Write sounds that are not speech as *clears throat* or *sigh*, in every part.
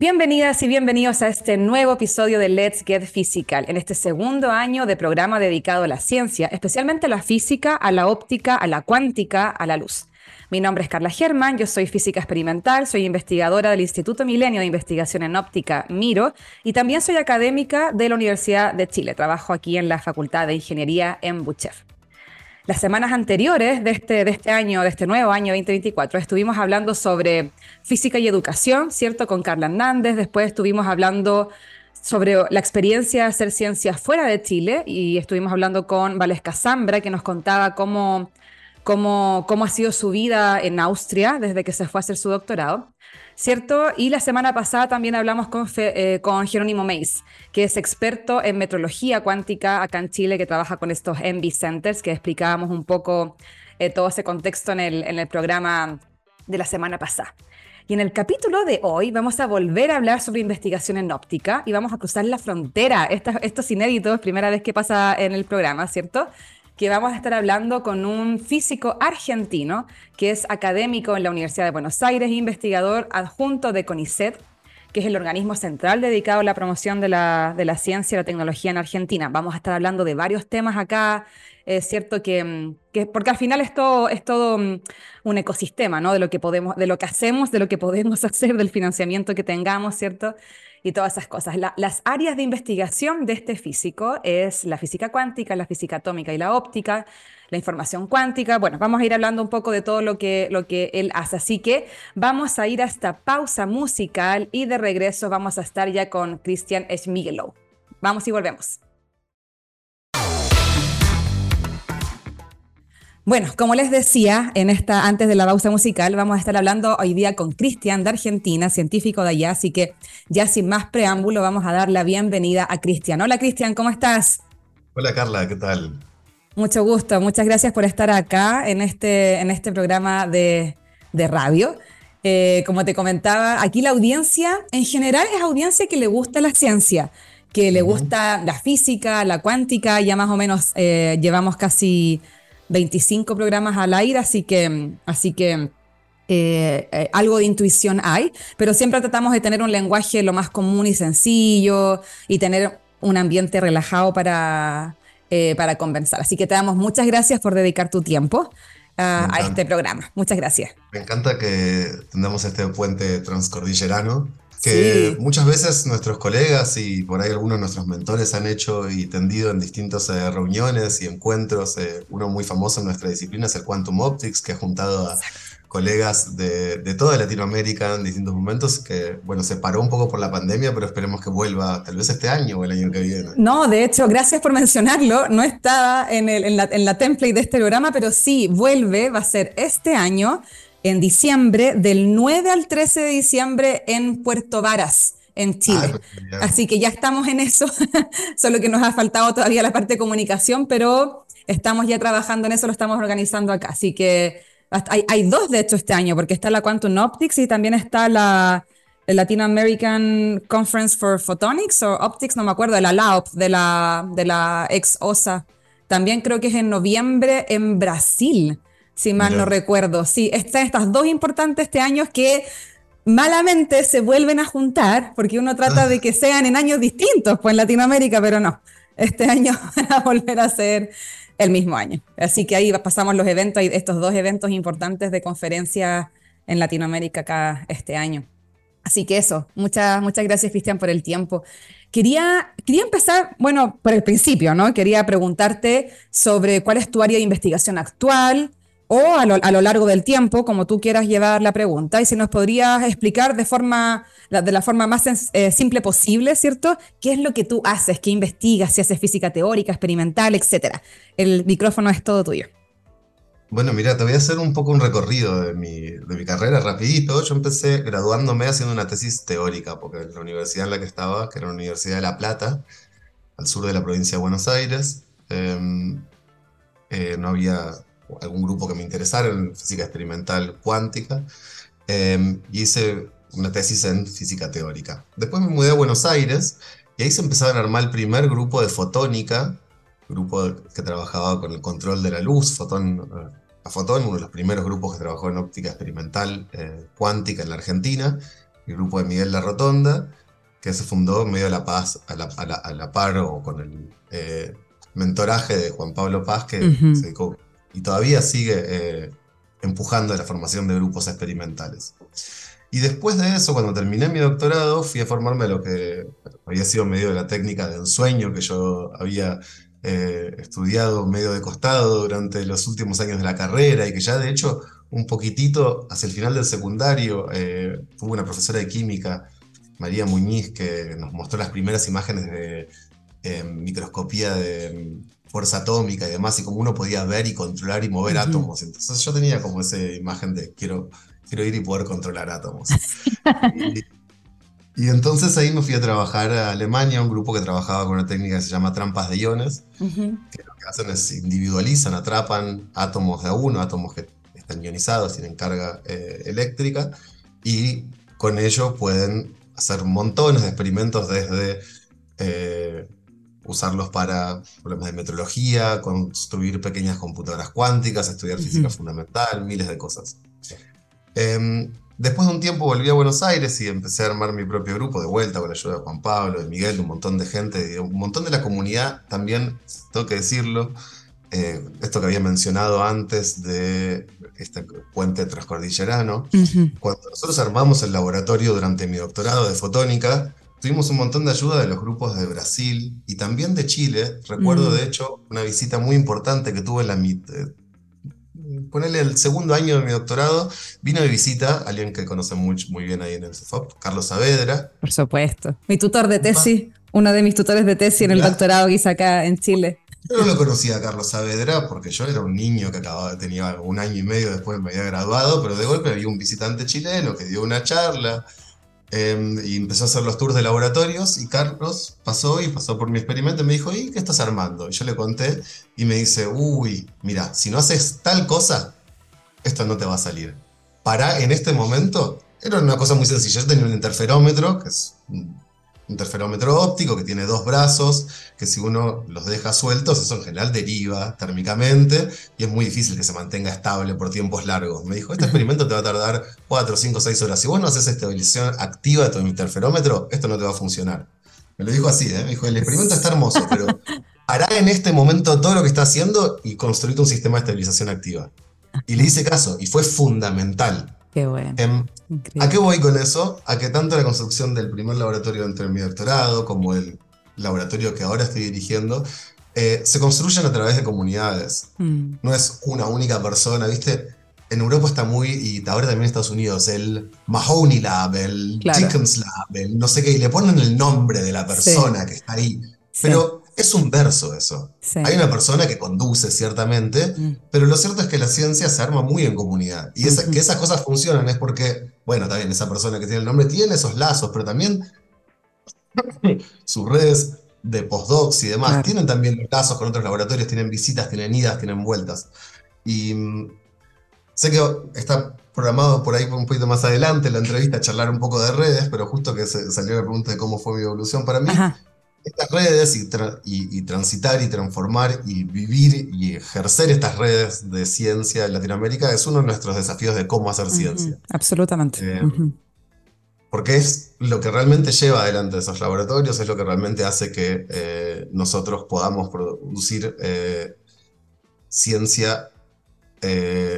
Bienvenidas y bienvenidos a este nuevo episodio de Let's Get Physical, en este segundo año de programa dedicado a la ciencia, especialmente a la física, a la óptica, a la cuántica, a la luz. Mi nombre es Carla Germán, yo soy física experimental, soy investigadora del Instituto Milenio de Investigación en Óptica, MIRO, y también soy académica de la Universidad de Chile. Trabajo aquí en la Facultad de Ingeniería en Buchef. Las semanas anteriores de este, de este año, de este nuevo año 2024, estuvimos hablando sobre física y educación, ¿cierto? Con Carla Hernández. Después estuvimos hablando sobre la experiencia de hacer ciencia fuera de Chile y estuvimos hablando con Valesca Zambra, que nos contaba cómo, cómo, cómo ha sido su vida en Austria desde que se fue a hacer su doctorado. ¿cierto? Y la semana pasada también hablamos con, eh, con Jerónimo Meis, que es experto en metrología cuántica acá en Chile, que trabaja con estos Envy Centers, que explicábamos un poco eh, todo ese contexto en el, en el programa de la semana pasada. Y en el capítulo de hoy vamos a volver a hablar sobre investigación en óptica y vamos a cruzar la frontera. Esto, esto es inédito, primera vez que pasa en el programa, ¿cierto? que vamos a estar hablando con un físico argentino que es académico en la Universidad de Buenos Aires, investigador adjunto de CONICET, que es el organismo central dedicado a la promoción de la, de la ciencia y la tecnología en Argentina. Vamos a estar hablando de varios temas acá, es cierto que, que, porque al final es todo, es todo mm, un ecosistema, ¿no? De lo que podemos, de lo que hacemos, de lo que podemos *laughs* hacer, del financiamiento que tengamos, ¿cierto? y todas esas cosas. las áreas de investigación de este físico es la física cuántica, la física atómica y la óptica, la información cuántica. Bueno, vamos a ir hablando un poco de todo lo que, lo que él hace. Así que vamos a ir a esta pausa musical y de regreso vamos a estar ya con Christian Schmigelow. Vamos y volvemos. Bueno, como les decía, en esta, antes de la pausa musical, vamos a estar hablando hoy día con Cristian de Argentina, científico de allá, así que ya sin más preámbulo vamos a dar la bienvenida a Cristian. Hola Cristian, ¿cómo estás? Hola Carla, ¿qué tal? Mucho gusto, muchas gracias por estar acá en este, en este programa de, radio. Eh, como te comentaba, aquí la audiencia en general es audiencia que le gusta la ciencia, que le gusta la física, la cuántica, ya más o menos eh, llevamos casi 25 programas al aire, así que, así que eh, eh, algo de intuición hay, pero siempre tratamos de tener un lenguaje lo más común y sencillo y tener un ambiente relajado para, eh, para conversar. Así que te damos muchas gracias por dedicar tu tiempo a, a este programa. Muchas gracias. Me encanta que tengamos este puente transcordillerano que muchas veces nuestros colegas y por ahí algunos de nuestros mentores han hecho y tendido en distintas eh, reuniones y encuentros. Eh, uno muy famoso en nuestra disciplina es el Quantum Optics, que ha juntado a colegas de, de, toda Latinoamérica en distintos momentos, que bueno, se paró un poco por la pandemia, pero esperemos que vuelva tal vez este año o el año que viene. No, de hecho, gracias por mencionarlo. No estaba en, el, en, la, en la template de este programa, pero sí, vuelve, va a ser este año en diciembre, del 9 al 13 de diciembre en Puerto Varas, en Chile. Ah, Así que ya estamos en eso, *laughs* solo que nos ha faltado todavía la parte de comunicación, pero estamos ya trabajando en eso, lo estamos organizando acá. Así que hay, hay dos, de hecho, este año, porque está la Quantum Optics y también está la Latin American Conference for Photonics o Optics, no me acuerdo, de la LAOP, de la, de la ex OSA. También creo que es en noviembre en Brasil si mal no recuerdo. Sí, están estas dos importantes este año que malamente se vuelven a juntar, porque uno trata de que sean en años distintos, pues en Latinoamérica, pero no. Este año *laughs* van a volver a ser el mismo año. Así que ahí pasamos los eventos, estos dos eventos importantes de conferencia en Latinoamérica este año. Así que eso, muchas, muchas gracias Cristian por el tiempo. Quería, quería empezar, bueno, por el principio, ¿no? Quería preguntarte sobre cuál es tu área de investigación actual, o a lo, largo del tiempo, como tú quieras llevar la pregunta, y si nos podrías explicar de, forma, de la forma más eh, simple posible, ¿cierto? ¿Qué es lo que tú haces? ¿Qué investigas? Si haces física teórica, experimental, etcétera. El micrófono es todo tuyo. Bueno, mira, te voy a hacer un poco un recorrido de mi, de mi carrera rapidito. Yo empecé graduándome haciendo una tesis teórica, porque la universidad en la que estaba, que era la Universidad de La Plata, al sur de la provincia de Buenos Aires, em, eh, no había algún grupo que me interesara en física experimental cuántica, em, y hice una tesis en física teórica. Después me mudé a Buenos Aires y ahí se empezaron a armar el primer grupo de fotónica, grupo que trabajaba con el control de la luz, fotón, eh, a Fotón, uno de los primeros grupos que trabajó en óptica experimental eh, cuántica en la Argentina. el grupo de Miguel La Rotonda, que se fundó en medio de la paz, a la, a la, par o con el eh, mentoraje de Juan Pablo Paz, que se dedicó y todavía sigue eh, empujando la formación de grupos experimentales. Y después de eso, cuando terminé mi doctorado, fui a formarme lo que había sido medio de la técnica de ensueño que yo había eh, estudiado medio de costado durante los últimos años de la carrera y que ya de hecho un poquitito hacia el final del secundario eh, una profesora de química, María Muñiz, que nos mostró las primeras imágenes de eh, microscopía de fuerza atómica y demás, y cómo uno podía ver y controlar y mover átomos. Entonces yo tenía como esa imagen de quiero, quiero ir y poder controlar átomos. *laughs* y, entonces ahí me fui a trabajar a Alemania, un grupo que trabajaba con una técnica que se llama trampas de iones, que lo que hacen es individualizan, atrapan átomos de a uno, átomos que están ionizados, tienen carga eh, eléctrica, y con ello pueden hacer montones de experimentos desde... Eh, usarlos para problemas de metrología, construir pequeñas computadoras cuánticas, estudiar física fundamental, miles de cosas. Em, después de un tiempo volví a Buenos Aires y empecé a armar mi propio grupo de vuelta con la ayuda de Juan Pablo, de Miguel, de un montón de gente, de un montón de la comunidad también, tengo que decirlo, eh, esto que había mencionado antes de este puente transcordillerano. Cuando nosotros armamos el laboratorio durante mi doctorado de fotónica, Tuvimos un montón de ayuda de los grupos de Brasil y también de Chile. Recuerdo, mm. de hecho, una visita muy importante que tuve en la mitad. Eh, ponerle el segundo año de mi doctorado, vino de visita alguien que conoce muy, muy bien ahí en el CEFOP, Carlos Saavedra. Por supuesto. Mi tutor de tesis, uno de mis tutores de tesis en el doctorado que hice acá en Chile. Yo no lo conocía a Carlos Saavedra porque yo era un niño que acababa, tenía un año y medio después me había graduado, pero de golpe había un visitante chileno que dio una charla Em, y empezó a hacer los tours de laboratorios y Carlos pasó y pasó por mi experimento y me dijo, ¿y qué estás armando? Y yo le conté y me dice, uy, mira, si no haces tal cosa, esto no te va a salir. Para en este momento, era una cosa muy sencilla. Yo tenía un interferómetro, que es interferómetro óptico que tiene dos brazos, que si uno los deja sueltos, eso en general deriva térmicamente y es muy difícil que se mantenga estable por tiempos largos. Me dijo, este *laughs* experimento te va a tardar 4, 5, 6 horas. Si vos no haces estabilización activa de tu interferómetro, esto no te va a funcionar. Me lo dijo así, ¿eh? me dijo, el experimento está hermoso, pero hará en este momento todo lo que está haciendo y construir un sistema de estabilización activa. Y le hice caso, y fue fundamental. Qué bueno. Em, ¿A qué voy con eso? A que tanto la construcción del primer laboratorio entre mi doctorado como el laboratorio que ahora estoy dirigiendo eh, se construyen a través de comunidades. Mm. No es una única persona, ¿viste? En Europa está muy, y ahora también en Estados Unidos, el Mahoney Lab, el Chickens Lab, el no sé qué, y le ponen el nombre de la persona que está ahí. Pero es un verso eso. Hay una persona que conduce, ciertamente, mm. pero lo cierto es que la ciencia se arma muy en comunidad. Y que esas cosas funcionan es porque, bueno, también esa persona que tiene el nombre tiene esos lazos, pero también sus redes de postdocs y demás tienen también lazos con otros laboratorios, tienen visitas, tienen idas, tienen vueltas. Y mm, sé que está programado por ahí un poquito más adelante la entrevista, charlar un poco de redes, pero justo que salió la pregunta de cómo fue mi evolución para mí estas redes y, transitar y transformar y vivir y ejercer estas redes de ciencia en Latinoamérica es uno de nuestros desafíos de cómo hacer ciencia. Absolutamente. Eh, porque es lo que realmente lleva adelante esos laboratorios, es lo que realmente hace que eh, nosotros podamos producir eh, ciencia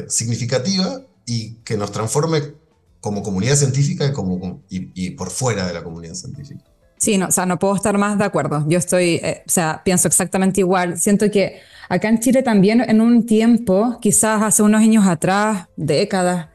significativa y que nos transforme como comunidad científica y, como, y por fuera de la comunidad científica. Sí, no, o sea, no puedo estar más de acuerdo. Yo estoy, eh, o sea, pienso exactamente igual. Siento que acá en Chile también en un tiempo, quizás hace unos años atrás, décadas,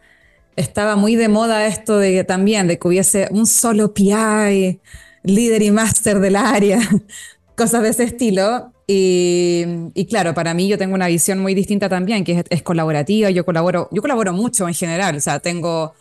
estaba muy de moda esto de que también, de que hubiese un solo PI, líder y máster del área, *laughs* cosas de ese estilo. Y, y, claro, para mí yo tengo una visión muy distinta también, que es, es, colaborativa. Yo colaboro, yo colaboro mucho en general. O sea, tengo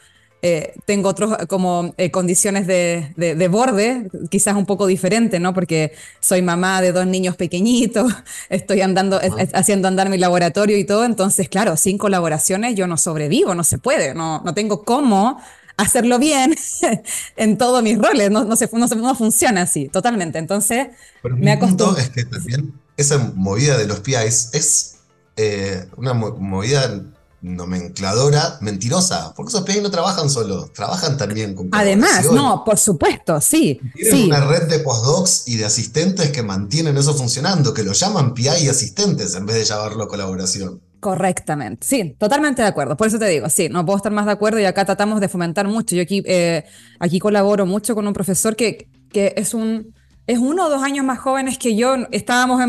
eh, tengo otras como eh, condiciones de, de, borde, quizás un poco diferente, ¿no? Porque soy mamá de dos niños pequeñitos, *laughs* estoy andando, haciendo andar mi laboratorio y todo, entonces, claro, sin colaboraciones yo no sobrevivo, no se puede, no, no tengo cómo hacerlo bien *laughs* en todos mis roles, no, no, se, no, no funciona así, totalmente. Entonces, me es que también esa movida de los PIs es eh, una movida nomencladora mentirosa, porque esos PI no trabajan solo, trabajan también con Además, no, por supuesto, sí. Tienen una red de postdocs y de asistentes que mantienen eso funcionando, que lo llaman PI y asistentes en vez de llamarlo colaboración. Correctamente, sí, totalmente de acuerdo. Por eso te digo, sí, no puedo estar más de acuerdo y acá tratamos de fomentar mucho. Yo aquí, eh, aquí colaboro mucho con un profesor que, que es un es uno o dos años más jóvenes que yo. Estábamos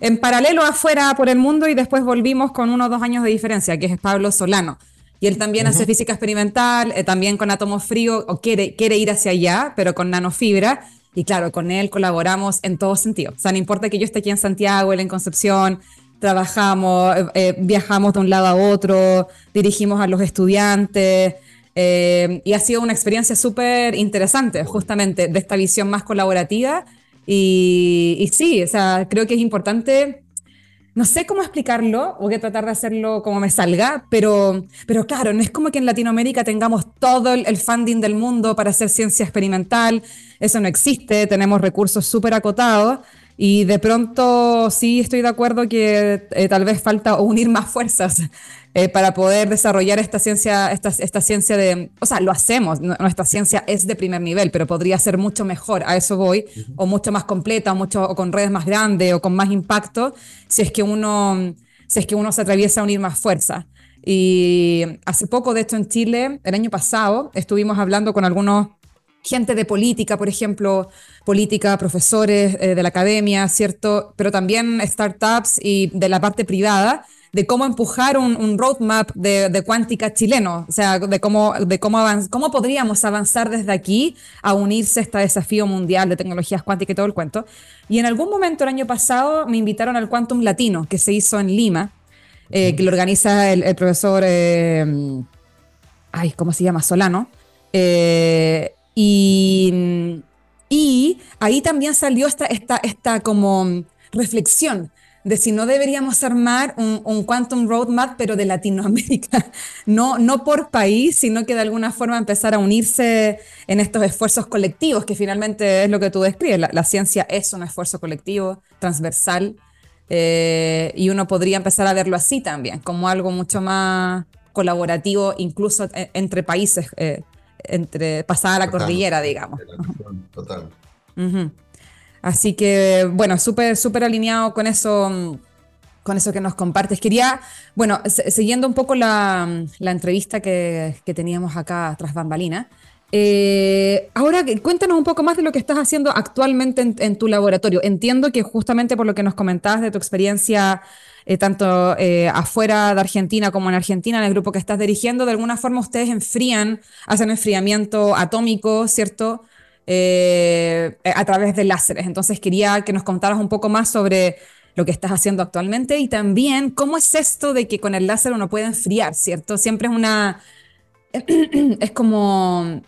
en, paralelo afuera por el mundo y después volvimos con uno o dos años de diferencia, que es Pablo Solano. Y él también hace física experimental, eh, también con átomos fríos, o quiere, quiere ir hacia allá, pero con nanofibra. Y claro, con él colaboramos en todo sentido. O sea, no importa que yo esté aquí en Santiago, él en Concepción, trabajamos, eh, eh, viajamos de un lado a otro, dirigimos a los estudiantes. y ha sido una experiencia súper interesante, justamente, de esta visión más colaborativa y, sí, o sea, creo que es importante, no sé cómo explicarlo, voy a tratar de hacerlo como me salga, pero, pero claro, no es como que en Latinoamérica tengamos todo el, funding del mundo para hacer ciencia experimental, eso no existe, tenemos recursos súper acotados. Y de pronto sí estoy de acuerdo que eh, tal vez falta *laughs* unir más fuerzas eh, para poder desarrollar esta ciencia, esta, esta ciencia de, o sea, lo hacemos, nuestra ciencia es de primer nivel, pero podría ser mucho mejor, a eso voy, o mucho más completa, o, mucho, o con redes más grandes, o con más impacto, si es que uno, si es que uno se atraviesa a unir más fuerza. Y hace poco, de esto en Chile, el año pasado, estuvimos hablando con algunos gente de política, por ejemplo, política, profesores eh, de la academia, ¿cierto? Pero también startups y de la parte privada, de cómo empujar un, roadmap de, cuántica chileno, o sea, de cómo, de cómo, cómo podríamos avanzar desde aquí a unirse a este desafío mundial de tecnologías cuánticas y todo el cuento. Y en algún momento el año pasado me invitaron al Quantum Latino, que se hizo en Lima, eh, que lo organiza el, profesor, eh, ay, ¿cómo se llama? Solano. Eh, y, y ahí también salió esta, esta, esta como reflexión de si no deberíamos armar un, un, Quantum Roadmap, pero de Latinoamérica, *laughs* no, no por país, sino que de alguna forma empezar a unirse en estos esfuerzos colectivos, que finalmente es lo que tú describes. La, ciencia es un esfuerzo colectivo, transversal, eh, y uno podría empezar a verlo así también, como algo mucho más colaborativo, incluso e, entre países, eh, entre pasada la cordillera, digamos. Total. Así que, bueno, súper, súper alineado con eso, con eso que nos compartes. Quería, bueno, siguiendo un poco la, entrevista que, teníamos acá tras bambalina, eh, ahora cuéntanos un poco más de lo que estás haciendo actualmente en, tu laboratorio. Entiendo que justamente por lo que nos comentabas de tu experiencia eh, tanto eh, afuera de Argentina como en Argentina, en el grupo que estás dirigiendo, de alguna forma ustedes enfrían, hacen enfriamiento atómico, ¿cierto? A través de láseres. Entonces quería que nos contaras un poco más sobre lo que estás haciendo actualmente y también cómo es esto de que con el láser uno puede enfriar, ¿cierto? Siempre es una... *clears throat* es como...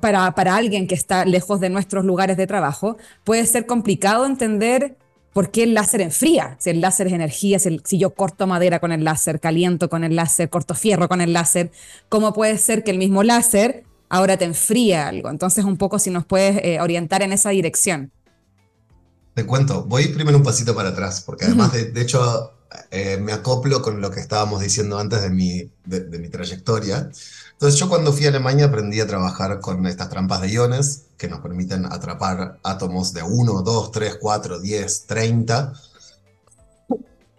Para, para alguien que está lejos de nuestros lugares de trabajo, puede ser complicado entender por qué el láser enfría. Si el láser es energía, si, si, yo corto madera con el láser, caliento con el láser, corto fierro con el láser, ¿cómo puede ser que el mismo láser ahora te enfría algo. Entonces, un poco si nos puedes eh, orientar en esa dirección. Te cuento, voy primero un pasito para atrás, porque además, de, hecho, eh, me acoplo con lo que estábamos diciendo antes de mi, de, mi trayectoria. Entonces, yo cuando fui a Alemania aprendí a trabajar con estas trampas de iones que nos permiten atrapar átomos de 1, 2, 3, 4, 10, 30.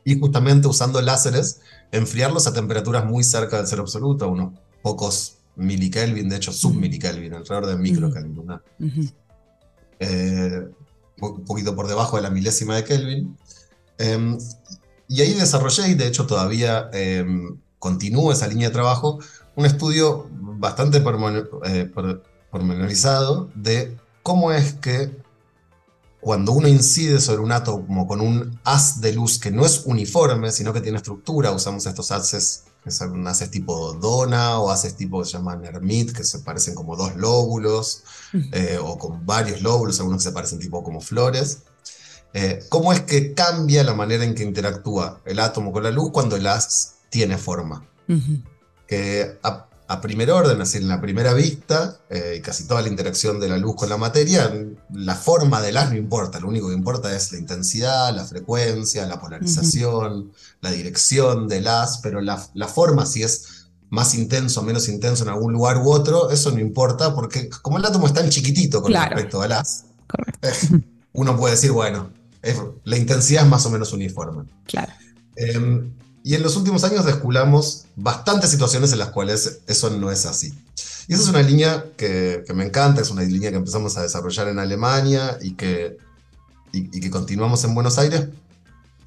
Y justamente usando láseres, enfriarlos a temperaturas muy cerca del cero absoluto, unos pocos milikelvin, de hecho submilikelvin, alrededor de microkelvin. Eh, un poquito por debajo de la milésima de Kelvin. Em, y ahí desarrollé, y de hecho todavía em, continúo esa línea de trabajo, un estudio bastante eh, pormenorizado de cómo es que cuando uno incide sobre un átomo con un haz de luz que no es uniforme, sino que tiene estructura, usamos estos haces que son haces tipo dona o haces tipo que se llaman hermit, que se parecen como dos lóbulos, eh, o con varios lóbulos, algunos que se parecen tipo como flores. Eh, ¿Cómo es que cambia la manera en que interactúa el átomo con la luz cuando el haz tiene forma? Que a, a primer orden, es decir, en la primera vista, eh, y casi toda la interacción de la luz con la materia, la forma del haz no importa, lo único que importa es la intensidad, la frecuencia, la polarización, la dirección del haz, pero la, forma, si es más intenso o menos intenso en algún lugar u otro, eso no importa, porque como el átomo es tan chiquitito con respecto al haz, uno puede decir, bueno, la intensidad es más o menos uniforme. Claro. Em, y en los últimos años desculamos bastantes situaciones en las cuales eso no es así. Y esa es una línea que, me encanta, es una línea que empezamos a desarrollar en Alemania y que, y, que continuamos en Buenos Aires,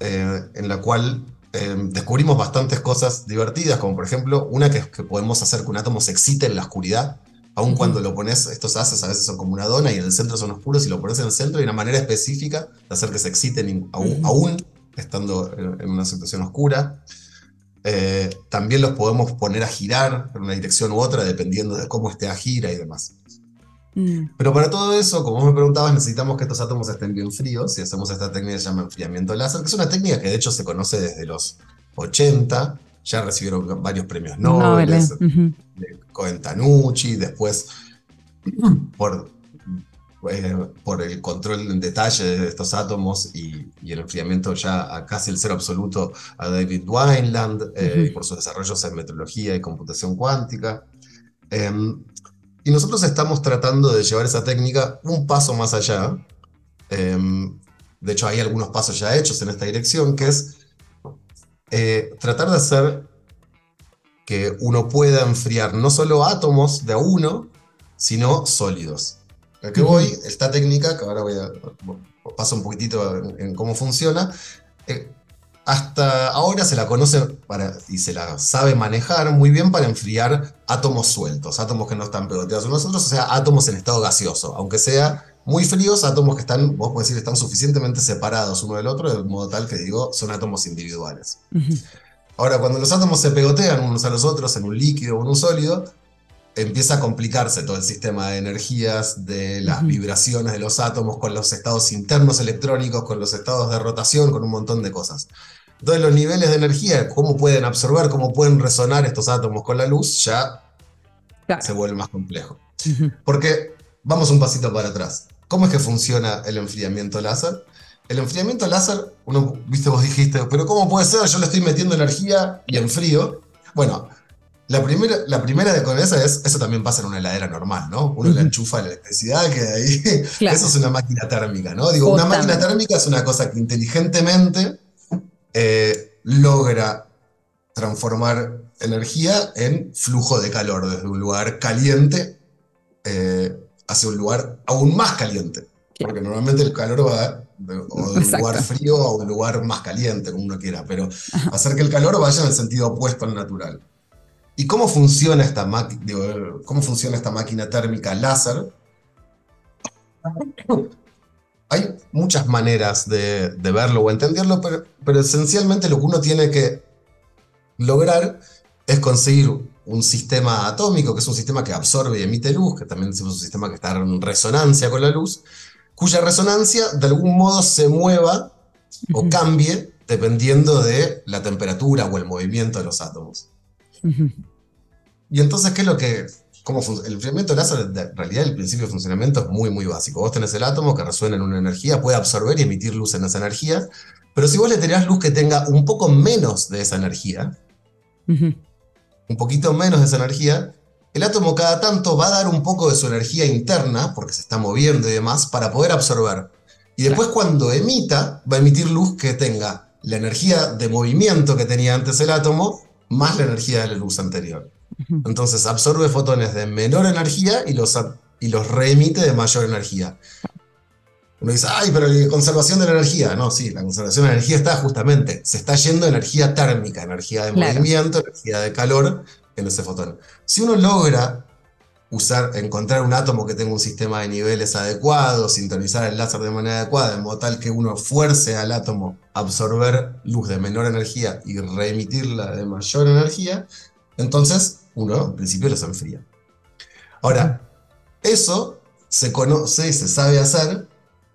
eh, en la cual eh, descubrimos bastantes cosas divertidas, como por ejemplo una que, que podemos hacer que un átomo se excite en la oscuridad, aun cuando lo pones, estos haces a veces son como una dona y en el centro son oscuros, y lo pones en el centro hay una manera específica de hacer que se exciten aún, aún estando en una situación oscura. Eh, también los podemos poner a girar en una dirección u otra, dependiendo de cómo esté a gira y demás. Mm. Pero para todo eso, como vos me preguntabas, necesitamos que estos átomos estén bien fríos y hacemos esta técnica que se llama enfriamiento láser, que es una técnica que de hecho se conoce desde los 80, ya recibieron varios premios Nobel, de Cohen Tanucci, después *clears throat* por eh, por el control en detalle de estos átomos y, el enfriamiento ya a casi el cero absoluto a David Wineland, eh, por sus desarrollos en metrología y computación cuántica. Em, y nosotros estamos tratando de llevar esa técnica un paso más allá. Em, de hecho, hay algunos pasos ya hechos en esta dirección, que es eh, tratar de hacer que uno pueda enfriar no solo átomos de a uno, sino sólidos. ¿A qué voy? Esta técnica, que ahora voy a paso un poquitito en, cómo funciona, eh, hasta ahora se la conoce para, y se la sabe manejar muy bien para enfriar átomos sueltos, átomos que no están pegoteados unos nosotros, o sea, átomos en estado gaseoso, aunque sea muy fríos, átomos que están, vos podés decir, están suficientemente separados uno del otro, de modo tal que digo, son átomos individuales. Ahora, cuando los átomos se pegotean unos a los otros en un líquido o en un sólido, empieza a complicarse todo el sistema de energías, de las vibraciones de los átomos, con los estados internos electrónicos, con los estados de rotación, con un montón de cosas. Entonces los niveles de energía, cómo pueden absorber, cómo pueden resonar estos átomos con la luz, ya se vuelve más complejo. Porque vamos un pasito para atrás. ¿Cómo es que funciona el enfriamiento láser? El enfriamiento láser, uno, viste, vos dijiste, pero ¿cómo puede ser? Yo le estoy metiendo energía y enfrío. Bueno, la primera, la primera de con esa es, eso también pasa en una heladera normal, ¿no? Uno le enchufa la electricidad, que ahí, *laughs* eso es una máquina térmica, ¿no? Digo, una máquina térmica es una cosa que inteligentemente eh, logra transformar energía en flujo de calor desde un lugar caliente eh, hacia un lugar aún más caliente. Porque normalmente el calor va de, un lugar frío a un lugar más caliente, como uno quiera, pero hacer que el calor vaya en el sentido opuesto al natural. ¿Y cómo funciona esta, cómo funciona esta máquina térmica láser? Hay muchas maneras de, verlo o entenderlo, pero, esencialmente lo que uno tiene que lograr es conseguir un sistema atómico, que es un sistema que absorbe y emite luz, que también es un sistema que está en resonancia con la luz, cuya resonancia de algún modo se mueva o cambie dependiendo de la temperatura o el movimiento de los átomos. Y entonces, ¿qué es lo que... Cómo el enfriamiento láser, en realidad, el principio de funcionamiento es muy, muy básico. Vos tenés el átomo que resuena en una energía, puede absorber y emitir luz en esa energía, pero si vos le tenés luz que tenga un poco menos de esa energía, un poquito menos de esa energía, el átomo cada tanto va a dar un poco de su energía interna, porque se está moviendo y demás, para poder absorber. Y después cuando emita, va a emitir luz que tenga la energía de movimiento que tenía antes el átomo, más la energía de la luz anterior. Entonces absorbe fotones de menor energía y los, y los reemite de mayor energía. Uno dice, ay, pero la conservación de la energía. No, sí, la conservación de la energía está justamente, se está yendo energía térmica, energía de movimiento, energía de calor en ese fotón. Si uno logra usar, encontrar un átomo que tenga un sistema de niveles adecuado, sintonizar el láser de manera adecuada, de modo tal que uno fuerce al átomo a absorber luz de menor energía y reemitirla de mayor energía, entonces uno en principio los enfría. Ahora, eso se conoce y se sabe hacer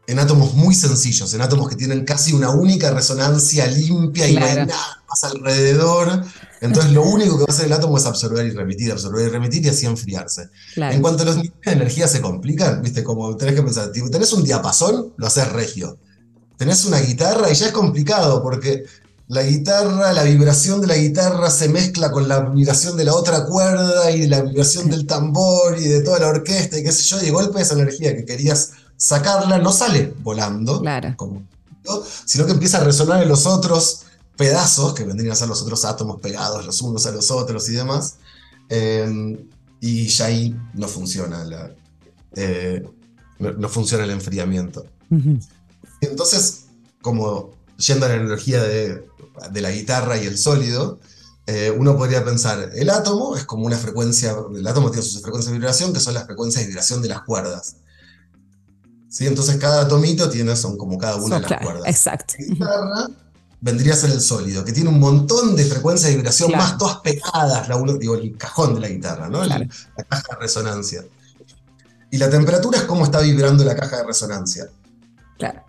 en átomos muy sencillos, en átomos que tienen casi una única resonancia limpia y no hay nada más alrededor. Entonces lo único que va a hacer el átomo es absorber y remitir, absorber y remitir y así enfriarse. En cuanto a los niveles de energía se complican, viste, como tenés que pensar, tenés un diapasón, lo haces regio. Tenés una guitarra y ya es complicado porque la guitarra, la vibración de la guitarra se mezcla con la vibración de la otra cuerda y la vibración del tambor y de toda la orquesta y qué sé yo, y de golpe esa energía que querías sacarla no sale volando, sino que empieza a resonar en los otros pedazos, que vendrían a ser los otros átomos pegados los unos a los otros y demás, em, y ya ahí no funciona, la, eh, no, funciona el enfriamiento. Entonces, como yendo a la energía de, la guitarra y el sólido, eh, uno podría pensar, el átomo es como una frecuencia, el átomo tiene sus frecuencias de vibración, que son las frecuencias de vibración de las cuerdas. ¿Sí? Entonces cada atomito tiene, son como cada una de las cuerdas. Exacto. La guitarra vendría a ser el sólido, que tiene un montón de frecuencias de vibración más todas pegadas, la, digo, el cajón de la guitarra, ¿no? la caja de resonancia. Y la temperatura es cómo está vibrando la caja de resonancia. Claro.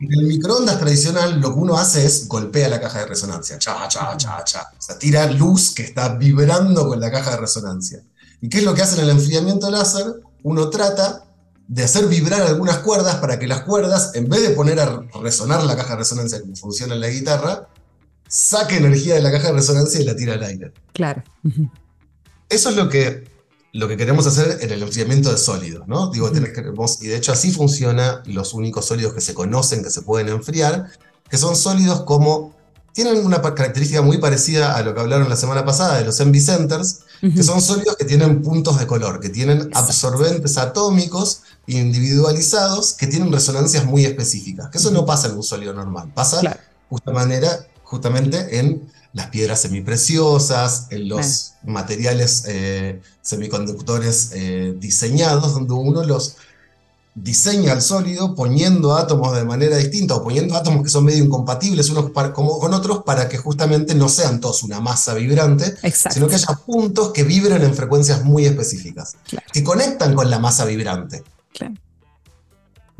En el microondas tradicional lo que uno hace es golpea la caja de resonancia, cha, cha, cha, cha. O sea, tira luz que está vibrando con la caja de resonancia. ¿Y qué es lo que hace en el enfriamiento láser? Uno trata de hacer vibrar algunas cuerdas para que las cuerdas, en vez de poner a resonar la caja de resonancia como funciona en la guitarra, saque energía de la caja de resonancia y la tira al aire. Claro. Eso es lo que lo que queremos hacer en el enfriamiento de sólidos, ¿no? Digo, y de hecho así funciona los únicos sólidos que se conocen que se pueden enfriar, que son sólidos como tienen una característica muy parecida a lo que hablaron la semana pasada de los envy centers, que son sólidos que tienen puntos de color, que tienen absorbentes atómicos individualizados que tienen resonancias muy específicas, que eso no pasa en un sólido normal, pasa de manera justamente en las piedras semipreciosas, en los materiales eh, semiconductores eh, diseñados, donde uno los diseña al sólido poniendo átomos de manera distinta o poniendo átomos que son medio incompatibles unos como con otros para que justamente no sean todos una masa vibrante, sino que haya puntos que vibren en frecuencias muy específicas, que conectan con la masa vibrante.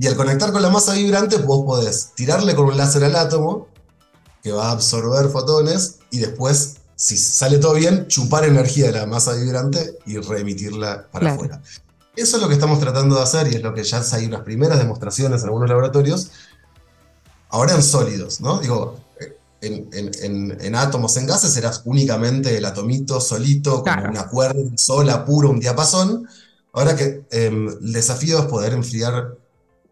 Y al conectar con la masa vibrante, vos podés tirarle con un láser al átomo que va a absorber fotones y después, si sale todo bien, chupar energía de la masa vibrante y reemitirla para afuera. Eso es lo que estamos tratando de hacer y es lo que ya hay unas primeras demostraciones en algunos laboratorios. Ahora en sólidos, ¿no? Digo, en, átomos, en gases, serás únicamente el atomito solito, con una cuerda sola, puro, un diapasón. Ahora que em, el desafío es poder enfriar,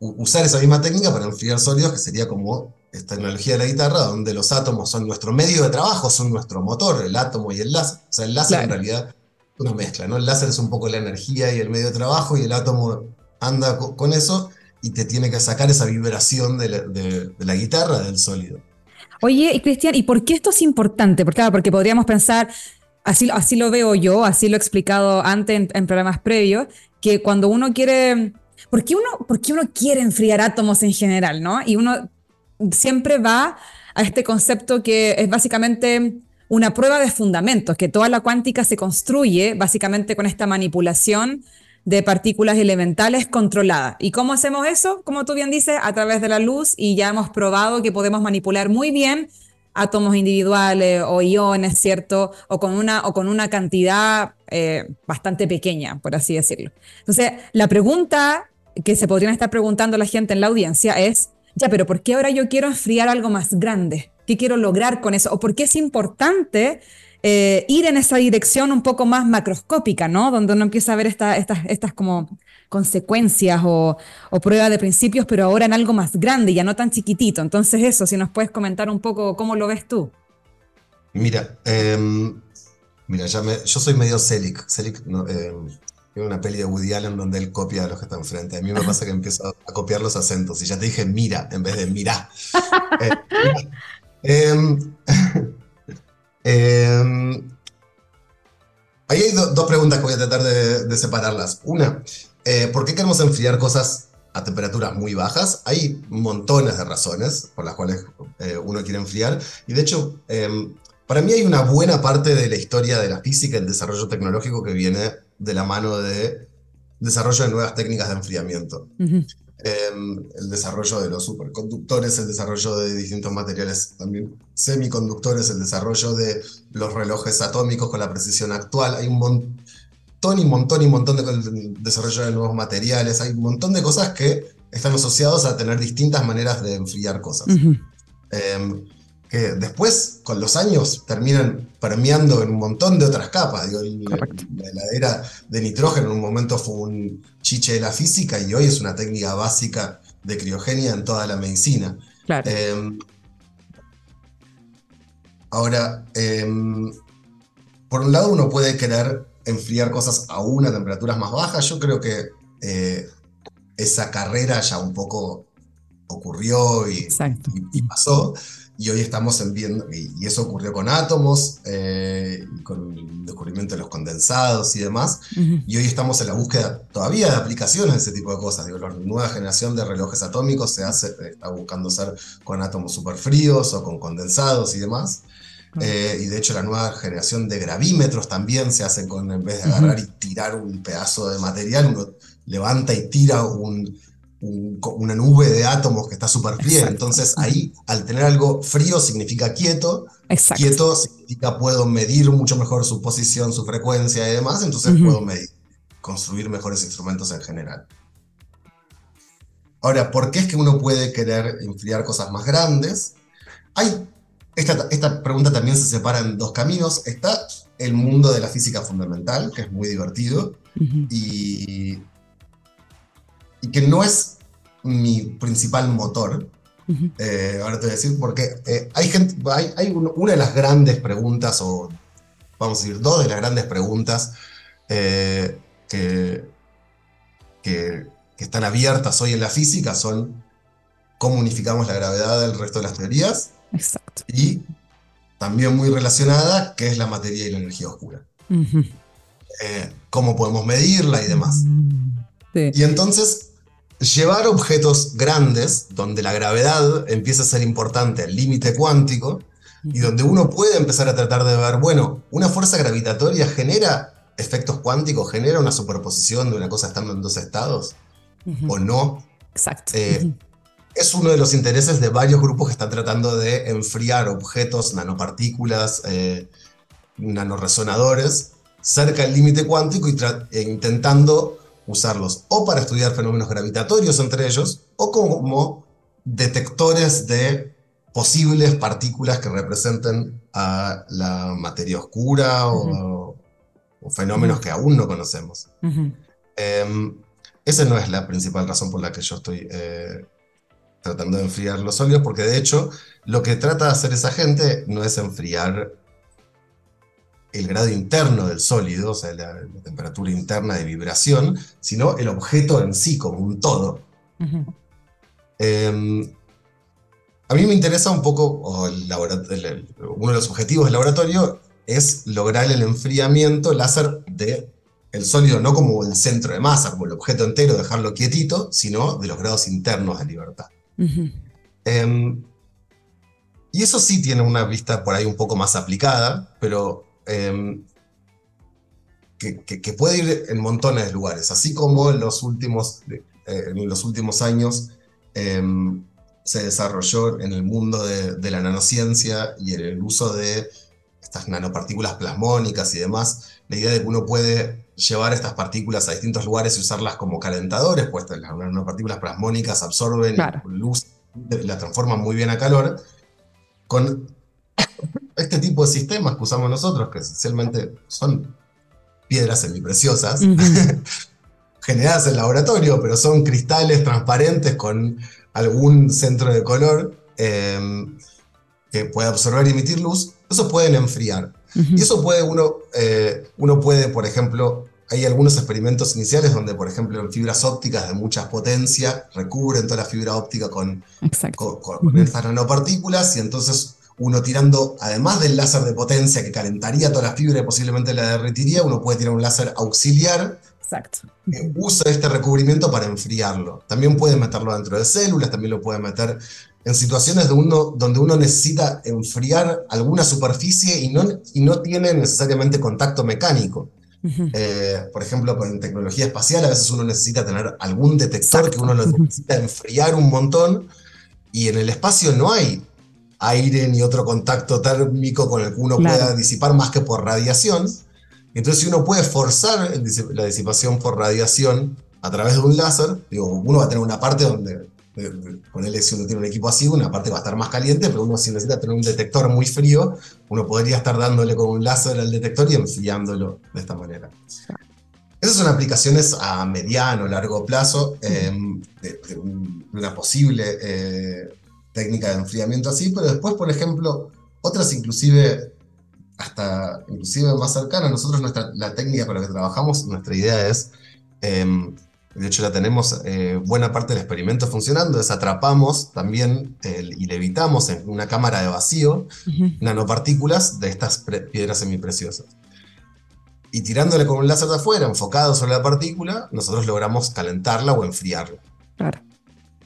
usar esa misma técnica para enfriar sólidos, que sería como esta tecnología de la guitarra, donde los átomos son nuestro medio de trabajo, son nuestro motor, el átomo y el láser. O sea, el láser en realidad una mezcla, ¿no? El láser es un poco la energía y el medio de trabajo, y el átomo anda con eso y te tiene que sacar esa vibración de la, guitarra del sólido. Oye, y Cristian, ¿y por qué esto es importante? Porque, porque podríamos pensar, así, así lo veo yo, así lo he explicado antes en, en programas previos, que cuando uno quiere ¿Por qué, uno, ¿Por qué uno quiere enfriar átomos en general, no? Y uno siempre va a este concepto que es básicamente una prueba de fundamentos, que toda la cuántica se construye básicamente con esta manipulación de partículas elementales controlada. ¿Y cómo hacemos eso? Como tú bien dices, a través de la luz y ya hemos probado que podemos manipular muy bien átomos individuales o iones, ¿cierto? O con una, o con una cantidad eh, bastante pequeña, por así decirlo. Entonces, la pregunta que se podrían estar preguntando la gente en la audiencia es, ya, pero ¿por qué ahora yo quiero enfriar algo más grande? ¿Qué quiero lograr con eso? ¿O por qué es importante eh, ir en esa dirección un poco más macroscópica, ¿no? Donde uno empieza a ver estas, estas como consecuencias o, o pruebas de principios, pero ahora en algo más grande, ya no tan chiquitito. Entonces eso, si nos puedes comentar un poco cómo lo ves tú. Mira, em, mira, ya yo soy medio Celic. Celic no, em, una peli de Woody Allen donde él copia a los que están frente. A mí me pasa que *laughs* empiezo a copiar los acentos y ya te dije mira en vez de mira. *laughs* Em, *laughs* em, ahí hay dos preguntas que voy a tratar de, separarlas. Una, eh, ¿por qué queremos enfriar cosas a temperaturas muy bajas? Hay montones de razones por las cuales eh, uno quiere enfriar. Y de hecho, em, para mí hay una buena parte de la historia de la física el desarrollo tecnológico que viene de la mano de desarrollo de nuevas técnicas de enfriamiento. Em, el desarrollo de los superconductores, el desarrollo de distintos materiales también semiconductores, el desarrollo de los relojes atómicos con la precisión actual. Hay un montón y montón y montón de desarrollo de nuevos materiales. Hay un montón de cosas que están asociados a tener distintas maneras de enfriar cosas que después, con los años, terminan permeando en un montón de otras capas. la, heladera de nitrógeno en un momento fue un chiche de la física y hoy es una técnica básica de criogenia en toda la medicina. Em, ahora, em, por un lado uno puede querer enfriar cosas aún a temperaturas más bajas. Yo creo que eh, esa carrera ya un poco ocurrió y, y pasó y hoy estamos en viendo, y, eso ocurrió con átomos, eh, con el descubrimiento de los condensados y demás, y hoy estamos en la búsqueda todavía de aplicaciones de ese tipo de cosas. Digo, la nueva generación de relojes atómicos se hace, está buscando ser con átomos súper fríos o con condensados y demás. Eh, y de hecho la nueva generación de gravímetros también se hacen con, en vez de agarrar y tirar un pedazo de material, uno levanta y tira un, una nube de átomos que está súper fría. Entonces ahí, al tener algo frío, significa quieto. Quieto significa puedo medir mucho mejor su posición, su frecuencia y demás. Entonces puedo medir, construir mejores instrumentos en general. Ahora, ¿por qué es que uno puede querer enfriar cosas más grandes? Hay, esta, esta pregunta también se separa en dos caminos. Está el mundo de la física fundamental, que es muy divertido, y y que no es mi principal motor. Eh, ahora te voy a decir, porque eh, hay, gente, hay, hay una de las grandes preguntas, o vamos a decir, dos de las grandes preguntas eh, que, que, están abiertas hoy en la física son cómo unificamos la gravedad del resto de las teorías. Exacto. Y también muy relacionada, qué es la materia y la energía oscura. cómo podemos medirla y demás. Y entonces, llevar objetos grandes, donde la gravedad empieza a ser importante, el límite cuántico, y donde uno puede empezar a tratar de ver, bueno, una fuerza gravitatoria genera efectos cuánticos, genera una superposición de una cosa estando en dos estados, o no. Exacto. Eh, es uno de los intereses de varios grupos que están tratando de enfriar objetos, nanopartículas, eh, nanoresonadores, cerca del límite cuántico y e intentando usarlos o para estudiar fenómenos gravitatorios entre ellos o como detectores de posibles partículas que representen a la materia oscura o, fenómenos que aún no conocemos. Em, esa no es la principal razón por la que yo estoy eh, tratando de enfriar los sólidos, porque de hecho lo que trata de hacer esa gente no es enfriar el grado interno del sólido, o sea, la, temperatura interna de vibración, sino el objeto en sí como un todo. Em, a mí me interesa un poco, uno de los objetivos del laboratorio es lograr el enfriamiento láser de el sólido, no como el centro de masa, como el objeto entero, dejarlo quietito, sino de los grados internos de libertad. Em, y eso sí tiene una vista por ahí un poco más aplicada, pero Em, que, puede ir en montones de lugares, así como en los últimos, eh, en los últimos años em, se desarrolló en el mundo de, la nanociencia y en el uso de estas nanopartículas plasmónicas y demás, la idea de que uno puede llevar estas partículas a distintos lugares y usarlas como calentadores, pues las nanopartículas plasmónicas absorben luz, la transforman muy bien a calor, con este tipo de sistemas que usamos nosotros, que esencialmente son piedras semipreciosas, *laughs* generadas en laboratorio, pero son cristales transparentes con algún centro de color em, que puede absorber y emitir luz, esos pueden enfriar. Y eso puede uno, eh, uno puede, por ejemplo, hay algunos experimentos iniciales donde, por ejemplo, en fibras ópticas de mucha potencia recubren toda la fibra óptica con, con, estas nanopartículas y entonces uno tirando, además del láser de potencia que calentaría toda la fibra y posiblemente la derretiría, uno puede tirar un láser auxiliar Exacto. que usa este recubrimiento para enfriarlo. También puede meterlo dentro de células, también lo puede meter en situaciones de uno, donde uno necesita enfriar alguna superficie y no, y no tiene necesariamente contacto mecánico. Eh, por ejemplo, con tecnología espacial, a veces uno necesita tener algún detector que uno lo necesita *laughs* enfriar un montón, y en el espacio no hay aire ni otro contacto térmico con el que uno pueda disipar más que por radiación. Entonces, si uno puede forzar la disipación por radiación a través de un láser, digo, uno va a tener una parte donde, con él si uno tiene un equipo así, una parte va a estar más caliente, pero uno si necesita tener un detector muy frío, uno podría estar dándole con un láser al detector y enfriándolo de esta manera. Esas son aplicaciones a mediano, largo plazo em, de, una posible eh, técnica de enfriamiento así, pero después, por ejemplo, otras inclusive hasta inclusive más cercanas, nosotros nuestra, la técnica con la que trabajamos, nuestra idea es, em, de hecho la tenemos eh, buena parte del experimento funcionando, es atrapamos también y levitamos en una cámara de vacío nanopartículas de estas piedras semipreciosas y tirándole con un láser de afuera, enfocado sobre la partícula, nosotros logramos calentarla o enfriarla. Claro.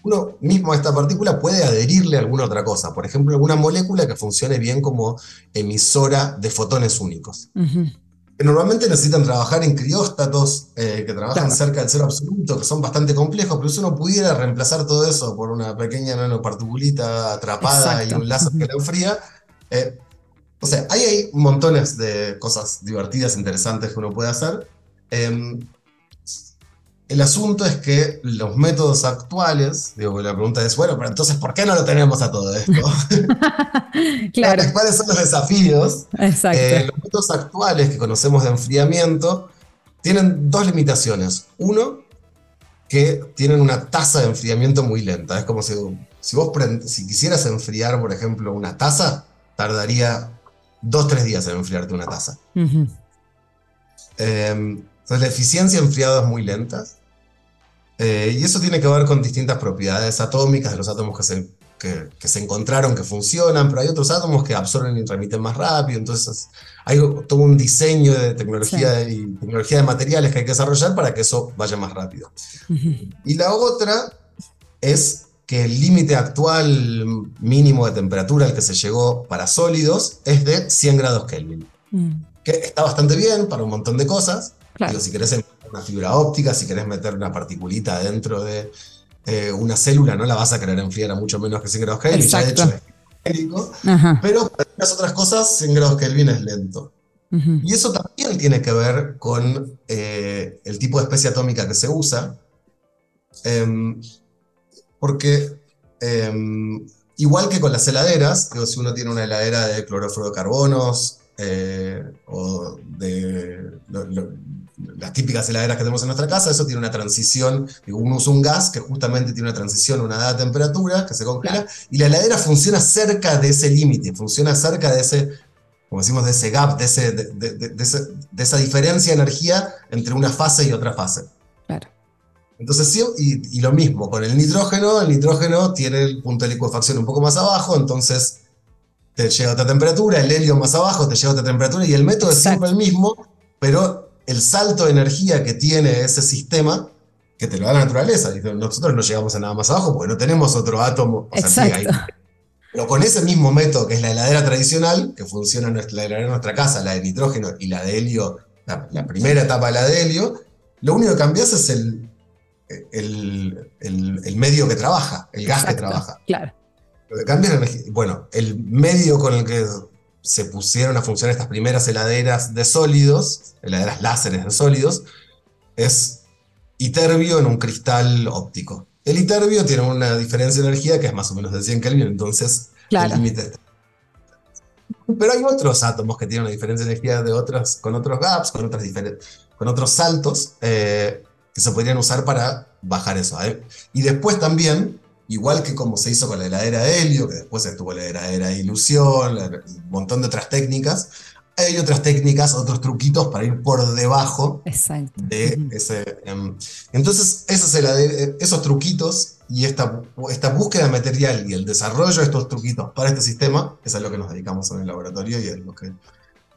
Uno mismo a esta partícula puede adherirle a alguna otra cosa, por ejemplo, alguna molécula que funcione bien como emisora de fotones únicos. que normalmente necesitan trabajar en crióstatos eh, que trabajan cerca del cero absoluto, que son bastante complejos, pero si uno pudiera reemplazar todo eso por una pequeña nanoparticulita atrapada y un láser que la enfría, eh, o sea, hay, hay montones de cosas divertidas, interesantes que uno puede hacer. Em, el asunto es que los métodos actuales, digo, la pregunta es, bueno, pero entonces, ¿por qué no lo tenemos a todo esto? *laughs* *laughs* claro. *laughs* ¿Cuáles son los desafíos? Exacto. Eh, los métodos actuales que conocemos de enfriamiento tienen dos limitaciones. Uno, que tienen una tasa de enfriamiento muy lenta. Es como si, si vos si quisieras enfriar, por ejemplo, una taza, tardaría dos, tres días en enfriarte una taza. Em, entonces la eficiencia enfriada es muy lenta. Eh, y eso tiene que ver con distintas propiedades atómicas de los átomos que se, que, se encontraron que funcionan, pero hay otros átomos que absorben y remiten más rápido. Entonces hay todo un diseño de tecnología y tecnología de materiales que hay que desarrollar para que eso vaya más rápido. Y la otra es que el límite actual mínimo de temperatura al que se llegó para sólidos es de 100 grados Kelvin. Mm. Que está bastante bien para un montón de cosas. Claro. si querés una fibra óptica, si querés meter una particulita dentro de eh, una célula, no la vas a querer enfriar a mucho menos que 100 grados Kelvin. Ya de hecho es genérico. Pero para las otras cosas, 100 grados Kelvin es lento. Y eso también tiene que ver con eh, el tipo de especie atómica que se usa. Em, porque em, igual que con las heladeras, si uno tiene una heladera de clorofluorocarbonos eh, o de las típicas heladeras que tenemos en nuestra casa, eso tiene una transición, uno usa un gas que justamente tiene una transición, una dada temperatura que se congela, y la heladera funciona cerca de ese límite, funciona cerca de ese, como decimos, de ese gap, de, ese, de esa diferencia de energía entre una fase y otra fase. Claro. Entonces, sí, y, lo mismo, con el nitrógeno, el nitrógeno tiene el punto de licuefacción un poco más abajo, entonces te llega a otra temperatura, el helio más abajo te llega a otra temperatura, y el método es siempre el mismo, pero el salto de energía que tiene ese sistema, que te lo da la naturaleza, nosotros no llegamos a nada más abajo porque no tenemos otro átomo. Exacto. pero con ese mismo método, que es la heladera tradicional, que funciona en nuestra, la heladera de nuestra casa, la de nitrógeno y la de helio, la, la primera etapa de la de helio, lo único que cambias es el, el, medio que trabaja, el gas que trabaja. Claro. bueno, el medio con el que se pusieron a funcionar estas primeras heladeras de sólidos, heladeras láseres de sólidos, es iterbio en un cristal óptico. El iterbio tiene una diferencia de energía que es más o menos de 100 Kelvin, entonces el límite Pero hay otros átomos que tienen una diferencia de energía de otros, con otros gaps, con, otras con otros saltos. Eh, que se podrían usar para bajar eso. ¿eh? Y después también, igual que como se hizo con la heladera de helio, que después estuvo la heladera de ilusión, un montón de otras técnicas, hay otras técnicas, otros truquitos para ir por debajo de ese... Em, entonces, esos, esos truquitos y esta, esta búsqueda de material y el desarrollo de estos truquitos para este sistema es a lo que nos dedicamos en el laboratorio y es lo que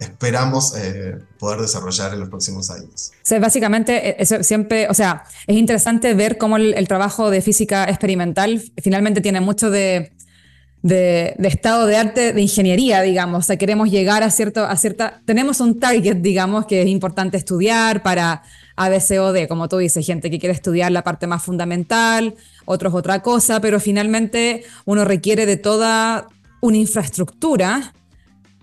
esperamos eh, poder desarrollar en los próximos años. O básicamente, eh, eso siempre, o sea, es interesante ver cómo el, trabajo de física experimental finalmente tiene mucho de, de, estado de arte de ingeniería, digamos. O sea, queremos llegar a, cierto, a cierta... Tenemos un target, digamos, que es importante estudiar para ABCOD, como tú dices, gente que quiere estudiar la parte más fundamental, otros otra cosa, pero finalmente uno requiere de toda una infraestructura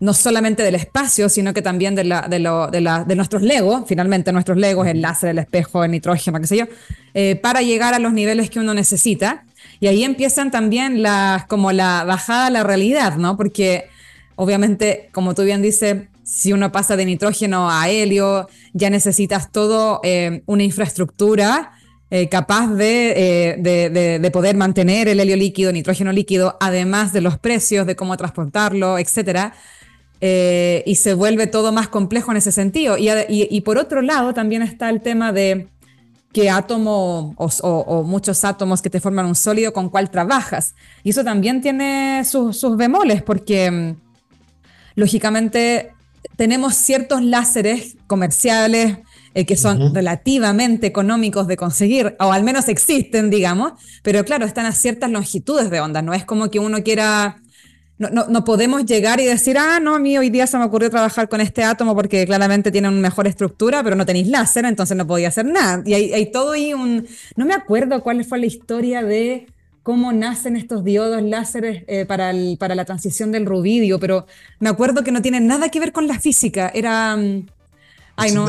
no solamente del espacio, sino que también de, la, de, lo, de, la, de nuestros legos, finalmente nuestros legos, el láser, el espejo, el nitrógeno, qué sé yo, eh, para llegar a los niveles que uno necesita. Y ahí empiezan también las, como la bajada a la realidad, ¿no? Porque obviamente, como tú bien dices, si uno pasa de nitrógeno a helio, ya necesitas todo eh, una infraestructura eh, capaz de, de, de, poder mantener el helio líquido, nitrógeno líquido, además de los precios, de cómo transportarlo, etcétera. Y se vuelve todo más complejo en ese sentido. Y, y, y, por otro lado, también está el tema de qué átomo o, muchos átomos que te forman un sólido con cuál trabajas. Y eso también tiene sus, bemoles, porque mm, lógicamente tenemos ciertos láseres comerciales eh, que son relativamente económicos de conseguir, o al menos existen, digamos, pero claro, están a ciertas longitudes de onda. No es como que uno quiera no, no, podemos llegar y decir, ah, no, a mí hoy día se me ocurrió trabajar con este átomo porque claramente tiene una mejor estructura, pero no tenéis láser, entonces no podía hacer nada. Y hay, todo ahí un... No me acuerdo cuál fue la historia de cómo nacen estos diodos láseres eh, para, para la transición del rubidio, pero me acuerdo que no tiene nada que ver con la física. Era... Mm, ay, no,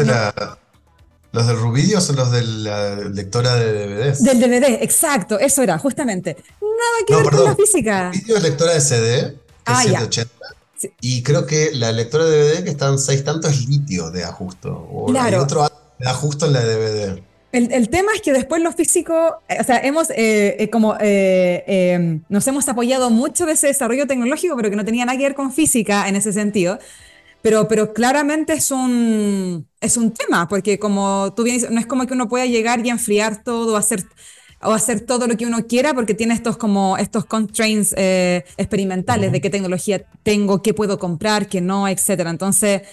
¿Los del rubidio son los de la lectora de DVDs? Del DVD, exacto, eso era, justamente. Nada que ver con la física. Rubidio es lectora de CD, que es 180. Ah, y creo que la lectora de DVD que están seis tantos es litio de ajusto. O claro. hay otro de ajusto en la DVD. El, el, tema es que después los físicos, eh, o sea, hemos eh, eh, como nos hemos apoyado mucho de ese desarrollo tecnológico, pero que no tenía nada que ver con física en ese sentido. Pero, pero claramente es un, es un tema, porque como tú bien dices, no es como que uno pueda llegar y enfriar todo, hacer o hacer todo lo que uno quiera porque tiene estos como estos constraints eh, experimentales de qué tecnología tengo, qué puedo comprar, qué no, etcétera. Entonces,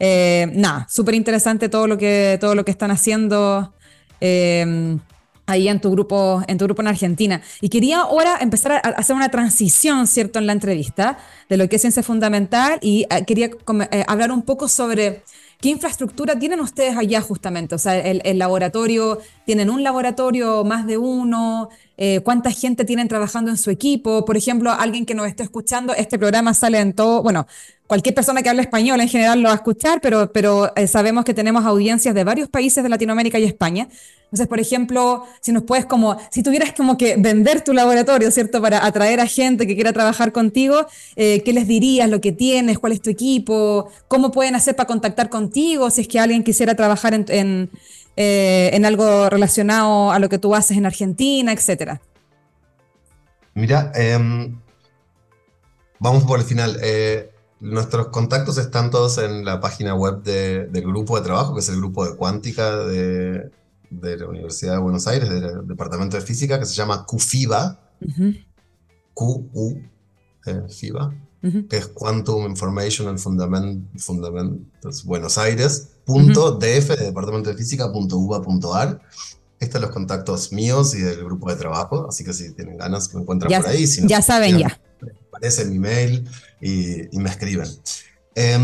eh, nada, súper interesante todo lo que todo lo que están haciendo eh, ahí en tu grupo en tu grupo en Argentina. Y quería ahora empezar a hacer una transición, cierto, en la entrevista de lo que es ciencia fundamental y quería hablar un poco sobre ¿Qué infraestructura tienen ustedes allá justamente? O sea, el, laboratorio, ¿tienen un laboratorio, más de uno? Eh, ¿Cuánta gente tienen trabajando en su equipo? Por ejemplo, alguien que nos esté escuchando, este programa sale en todo, bueno, cualquier persona que hable español en general lo va a escuchar, pero, pero eh, sabemos que tenemos audiencias de varios países de Latinoamérica y España. Entonces, por ejemplo, si nos puedes como, si tuvieras como que vender tu laboratorio, ¿cierto? Para atraer a gente que quiera trabajar contigo, eh, ¿qué les dirías? ¿Lo que tienes? ¿Cuál es tu equipo? ¿Cómo pueden hacer para contactar contigo si es que alguien quisiera trabajar en, en, eh, en algo relacionado a lo que tú haces en Argentina, etcétera? Mira, em, vamos por el final. Eh, nuestros contactos están todos en la página web del grupo de trabajo, que es el grupo de cuántica de, de la Universidad de Buenos Aires, del Departamento de Física, que se llama QFIBA, Q-U, eh, FIBA, que es Quantum Information and Fundamentals Buenos Aires, punto DF de Departamento de Física, punto UBA, Estos son los contactos míos y del grupo de trabajo, así que si tienen ganas me encuentran por ahí. ya saben, ya. Aparece mi mail y, y me escriben. Eh,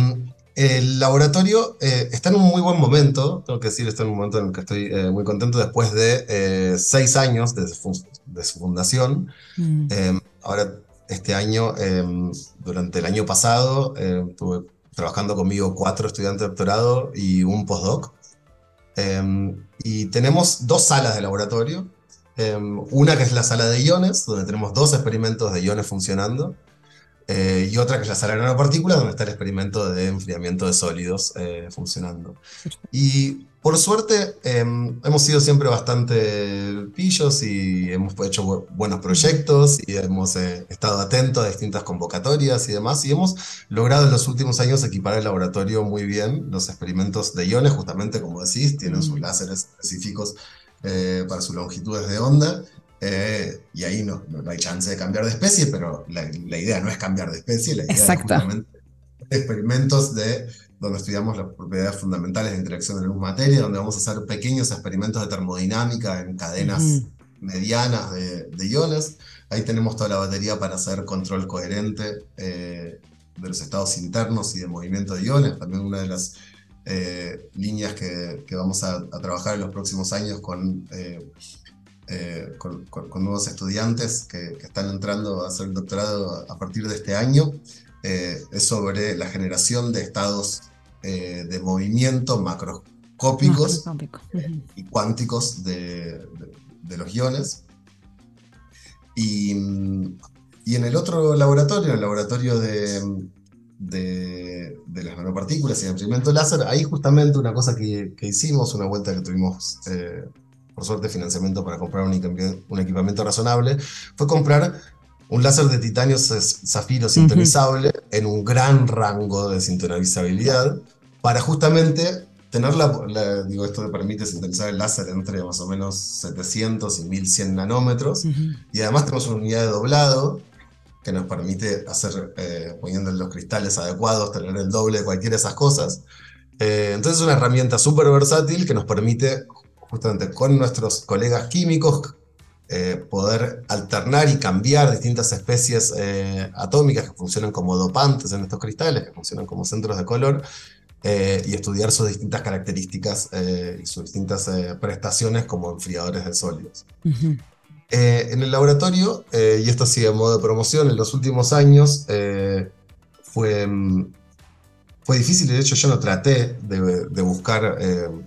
el laboratorio eh, está en un muy buen momento, tengo que decir, está en un momento en el que estoy eh, muy contento después de eh, seis años de su, fundación. Mm. Em, ahora, este año, em, durante el año pasado, estuve trabajando conmigo cuatro estudiantes de doctorado y un postdoc. y tenemos dos salas de laboratorio. una que es la sala de iones, donde tenemos dos experimentos de iones funcionando. Eh, y otra que sala de nanopartículas, donde está el experimento de enfriamiento de sólidos eh, funcionando. Y por suerte em, hemos sido siempre bastante pillos y hemos hecho buenos proyectos y hemos eh, estado atentos a distintas convocatorias y demás. Y hemos logrado en los últimos años equipar el laboratorio muy bien. Los experimentos de iones, justamente como decís, tienen sus láseres específicos para sus longitudes de onda. Eh, y ahí no, no, hay chance de cambiar de especie, pero la, la idea no es cambiar de especie, la idea es justamente experimentos de donde estudiamos las propiedades fundamentales de interacción de luz-materia, donde vamos a hacer pequeños experimentos de termodinámica en cadenas medianas de, iones. Ahí tenemos toda la batería para hacer control coherente de los estados internos y de movimiento de iones. También una de las líneas que, vamos a, trabajar en los próximos años con, con, nuevos estudiantes que, que, están entrando a hacer el doctorado a partir de este año. es sobre la generación de estados de movimiento macro cópicos y cuánticos de, los iones. Y, en el otro laboratorio, en el laboratorio de, de, las nanopartículas y el experimento láser, ahí justamente una cosa que, hicimos, una vuelta que tuvimos, eh, por suerte, financiamiento para comprar un, un, equipamiento razonable, fue comprar un láser de titanio zafiro sintonizable en un gran rango de sintonizabilidad para justamente tener la, digo, esto te permite sintetizar el láser entre más o menos 700 y 1100 nanómetros. Y además tenemos una unidad de doblado que nos permite hacer, eh, poniendo los cristales adecuados, tener el doble de cualquiera de esas cosas. Eh, entonces es una herramienta súper versátil que nos permite, justamente con nuestros colegas químicos, eh, poder alternar y cambiar distintas especies atómicas que funcionan como dopantes en estos cristales, que funcionan como centros de color, eh, y estudiar sus distintas características eh, y sus distintas eh, prestaciones como enfriadores de sólidos. en el laboratorio, y esto sigue en modo de promoción, en los últimos años fue, mm, fue difícil, de hecho yo no traté de, de buscar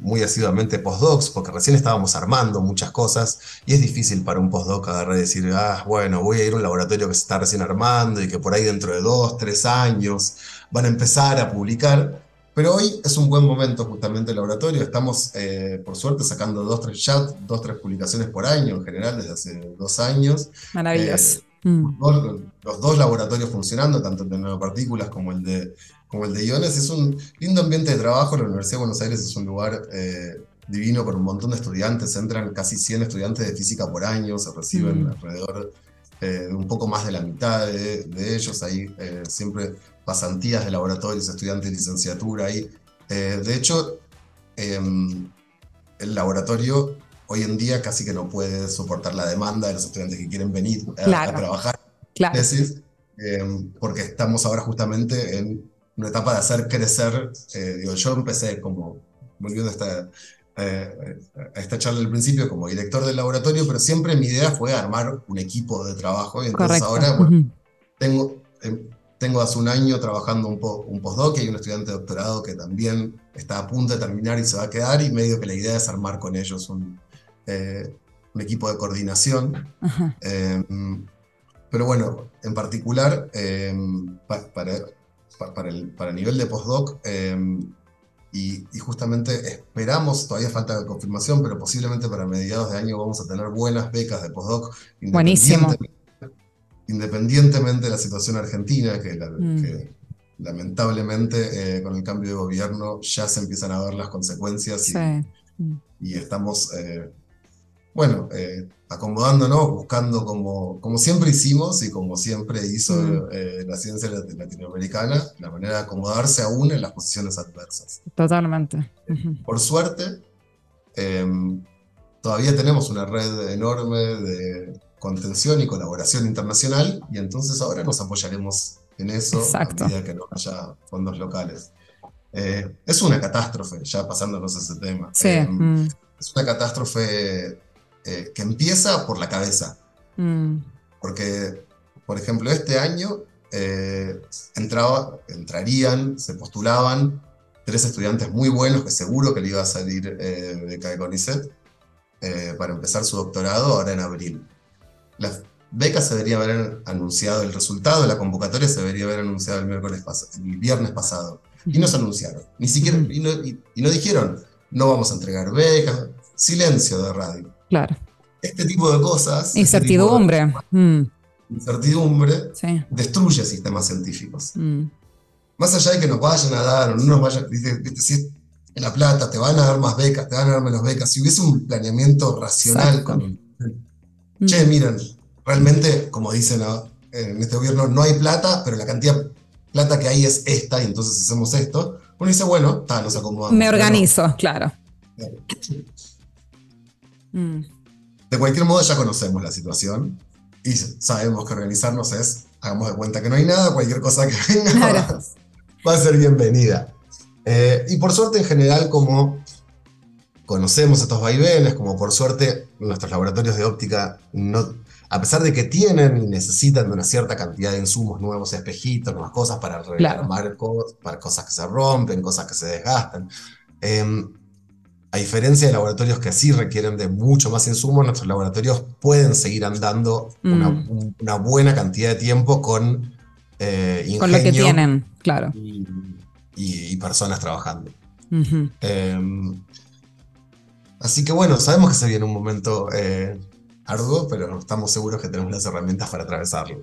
muy asiduamente postdocs, porque recién estábamos armando muchas cosas, y es difícil para un postdoc agarrar y decir, ah, bueno, voy a ir a un laboratorio que se está recién armando y que por ahí dentro de dos, tres años van a empezar a publicar. Pero hoy es un buen momento justamente el laboratorio. Estamos, eh, por suerte, sacando dos, tres chats, dos, tres publicaciones por año en general desde hace dos años. Maravilloso. Eh, mm. los, dos laboratorios funcionando, tanto el de nanopartículas como el de, como el de iones. Es un lindo ambiente de trabajo. La Universidad de Buenos Aires es un lugar eh, divino con un montón de estudiantes. Entran casi 100 estudiantes de física por año. Se reciben mm. alrededor de un poco más de la mitad de, de ellos. Ahí siempre pasantías de laboratorios, estudiantes de licenciatura ahí. Eh, de hecho, em, el laboratorio hoy en día casi que no puede soportar la demanda de los estudiantes que quieren venir a, trabajar claro. tesis, em, porque estamos ahora justamente en una etapa de hacer crecer. Eh, digo, yo empecé como, volviendo a esta, eh, a esta charla al principio, como director del laboratorio, pero siempre mi idea fue armar un equipo de trabajo. Y entonces ahora, tengo em, tengo hace un año trabajando un, un postdoc y hay un estudiante de doctorado que también está a punto de terminar y se va a quedar y medio que la idea es armar con ellos un, eh, un equipo de coordinación. Em, pero bueno, en particular, em, para, para, el, para, el, nivel de postdoc, em, y, y, justamente esperamos, todavía falta confirmación, pero posiblemente para mediados de año vamos a tener buenas becas de postdoc. Buenísimo independientemente de la situación argentina, que, mm. lamentablemente eh, con el cambio de gobierno ya se empiezan a ver las consecuencias y, mm. estamos, eh, bueno, eh, acomodándonos, buscando como, como siempre hicimos y como siempre hizo mm. la ciencia latinoamericana, la manera de acomodarse aún en las posiciones adversas. Totalmente. Por suerte, em, todavía tenemos una red enorme de contención y colaboración internacional, y entonces ahora nos apoyaremos en eso a medida que no haya fondos locales. Eh, es una catástrofe, ya pasándonos ese tema. Eh, mm. Es una catástrofe eh, que empieza por la cabeza. Mm. Porque, por ejemplo, este año entraba, entrarían, se postulaban tres estudiantes muy buenos que seguro que le iba a salir de CONICET para empezar su doctorado ahora en abril. Las becas se debería haber anunciado, el resultado de la convocatoria se debería haber anunciado el, miércoles el viernes pasado. Y no se anunciaron. Ni siquiera, y no, dijeron, no vamos a entregar becas. Silencio de radio. Claro. Este tipo de cosas. Este incertidumbre. Mm. Incertidumbre destruye sistemas científicos. Mm. Más allá de que nos vayan a dar o no nos vayan, dice, si en La Plata te van a dar más becas, te van a dar menos becas. Si hubiese un planeamiento racional con che, miren, realmente, como dicen en este gobierno, no hay plata, pero la cantidad de plata que hay es esta, y entonces hacemos esto. Uno dice, bueno, está, nos acomodamos. Me organizo, claro. Mm. de cualquier modo ya conocemos la situación y sabemos que organizarnos es, hagamos de cuenta que no hay nada, cualquier cosa que *laughs* venga va, a ser bienvenida. Eh, y por suerte en general como conocemos estos vaivenes, como por suerte nuestros laboratorios de óptica no, a pesar de que tienen y necesitan de una cierta cantidad de insumos nuevos, espejitos, nuevas cosas para reclamar para cosas que se rompen, cosas que se desgastan. Em, a diferencia de laboratorios que sí requieren de mucho más insumos, nuestros laboratorios pueden seguir andando una, mm. buena cantidad de tiempo con eh, Con lo que tienen, claro. Y, personas trabajando. Em, así que bueno, sabemos que se viene un momento eh, arduo, pero estamos seguros que tenemos las herramientas para atravesarlo.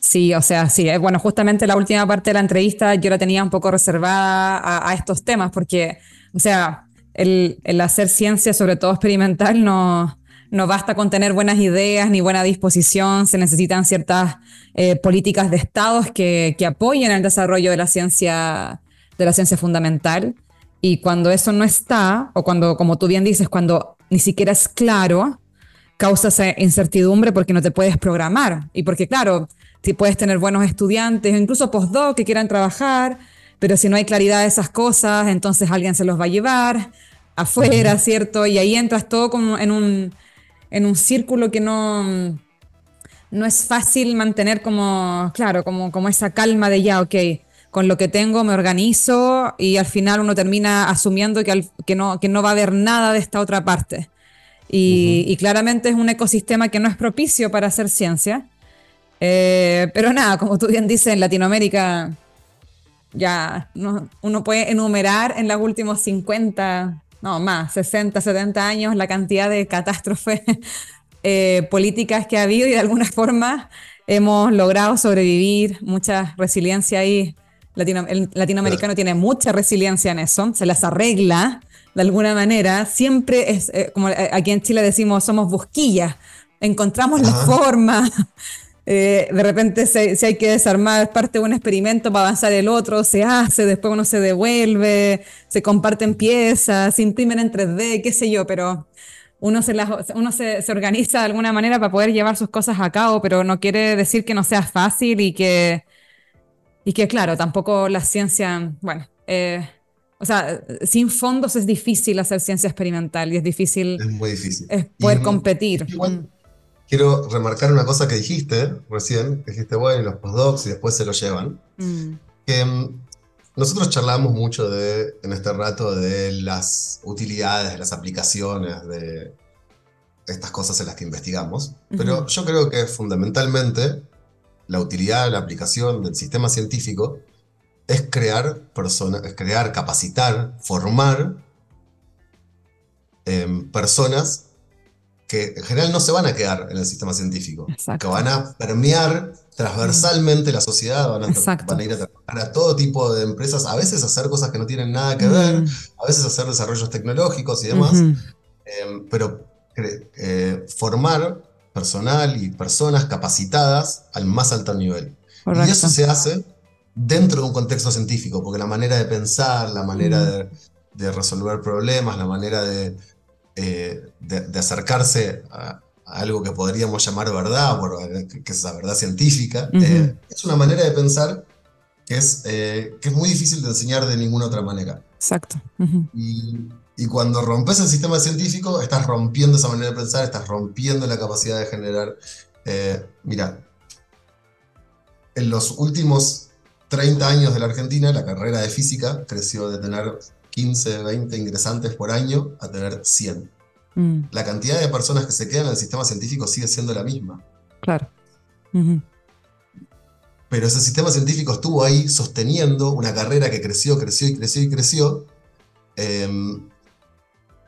Sí, o sea, sí. Eh, bueno, justamente la última parte de la entrevista yo la tenía un poco reservada a, estos temas, porque, o sea, el, hacer ciencia, sobre todo experimental, no, no basta con tener buenas ideas ni buena disposición, se necesitan ciertas eh, políticas de estados que, que, apoyen el desarrollo de la ciencia, de la ciencia fundamental. Y cuando eso no está, o cuando, como tú bien dices, cuando ni siquiera es claro, causa esa incertidumbre porque no te puedes programar. Y porque, claro, si puedes tener buenos estudiantes, incluso postdoc que quieran trabajar, pero si no hay claridad de esas cosas, entonces alguien se los va a llevar afuera, ¿cierto? Y ahí entras todo como en un, en un círculo que no, no es fácil mantener como, claro, como, como esa calma de ya, ok, con lo que tengo me organizo y al final uno termina asumiendo que, que, no, que no va a haber nada de esta otra parte. Y, claramente es un ecosistema que no es propicio para hacer ciencia. Eh, pero nada, como tú bien dices, en Latinoamérica ya uno puede enumerar en los últimos 50, no más, 60, 70 años la cantidad de catástrofes *laughs* eh, políticas que ha habido y de alguna forma hemos logrado sobrevivir, mucha resiliencia ahí. el latinoamericano tiene mucha resiliencia en eso, se las arregla de alguna manera, siempre es, eh, como eh, aquí en Chile decimos, somos busquillas, encontramos la forma. Eh, de repente si hay que desarmar parte de un experimento para avanzar el otro, se hace, después uno se devuelve, se comparten piezas, se imprimen en 3D, qué sé yo, pero uno, se, uno se, se, organiza de alguna manera para poder llevar sus cosas a cabo, pero no quiere decir que no sea fácil y que, y que claro, tampoco la ciencia, bueno, eh, o sea, sin fondos es difícil hacer ciencia experimental y es difícil, es muy difícil. poder competir. Quiero remarcar una cosa que dijiste recién, que dijiste, bueno, los postdocs y después se lo llevan. Mm. Que mm, nosotros charlamos mucho de, en este rato de las utilidades, de las aplicaciones, de estas cosas en las que investigamos, pero yo creo que fundamentalmente la utilidad, la aplicación del sistema científico es crear personas, es crear, capacitar, formar em, personas que en general no se van a quedar en el sistema científico, que van a permear transversalmente la sociedad, van a, ir a trabajar a todo tipo de empresas, a veces hacer cosas que no tienen nada que ver, mm. a veces hacer desarrollos tecnológicos y demás, em, pero eh, formar personal y personas capacitadas al más alto nivel. Y eso se hace dentro de un contexto científico, porque la manera de pensar, la manera de, resolver problemas, la manera de, eh, de, acercarse a, algo que podríamos llamar verdad, que es la verdad científica, eh, es una manera de pensar que es, eh, que es muy difícil de enseñar de ninguna otra manera. Exacto. y, y cuando rompes el sistema científico, estás rompiendo esa manera de pensar, estás rompiendo la capacidad de generar... mira, en los últimos 30 años de la Argentina, la carrera de física creció de tener 15, 20 ingresantes por año a tener 100. Mm. La cantidad de personas que se quedan en el sistema científico sigue siendo la misma. Claro. Pero ese sistema científico estuvo ahí sosteniendo una carrera que creció, creció y creció y creció. Em,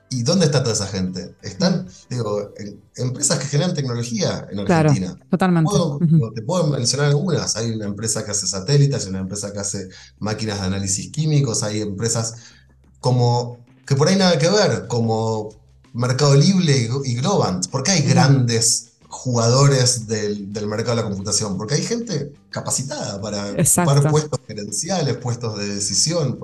¿Y dónde está toda esa gente? Están, digo, en empresas que generan tecnología en Argentina. Claro, totalmente. Te puedo mencionar algunas. Hay una empresa que hace satélites, hay una empresa que hace máquinas de análisis químicos, hay empresas como que por ahí nada que ver, como Mercado Libre y, Globant. ¿Por qué hay grandes jugadores del, mercado de la computación? Porque hay gente capacitada para ocupar puestos gerenciales, puestos de decisión.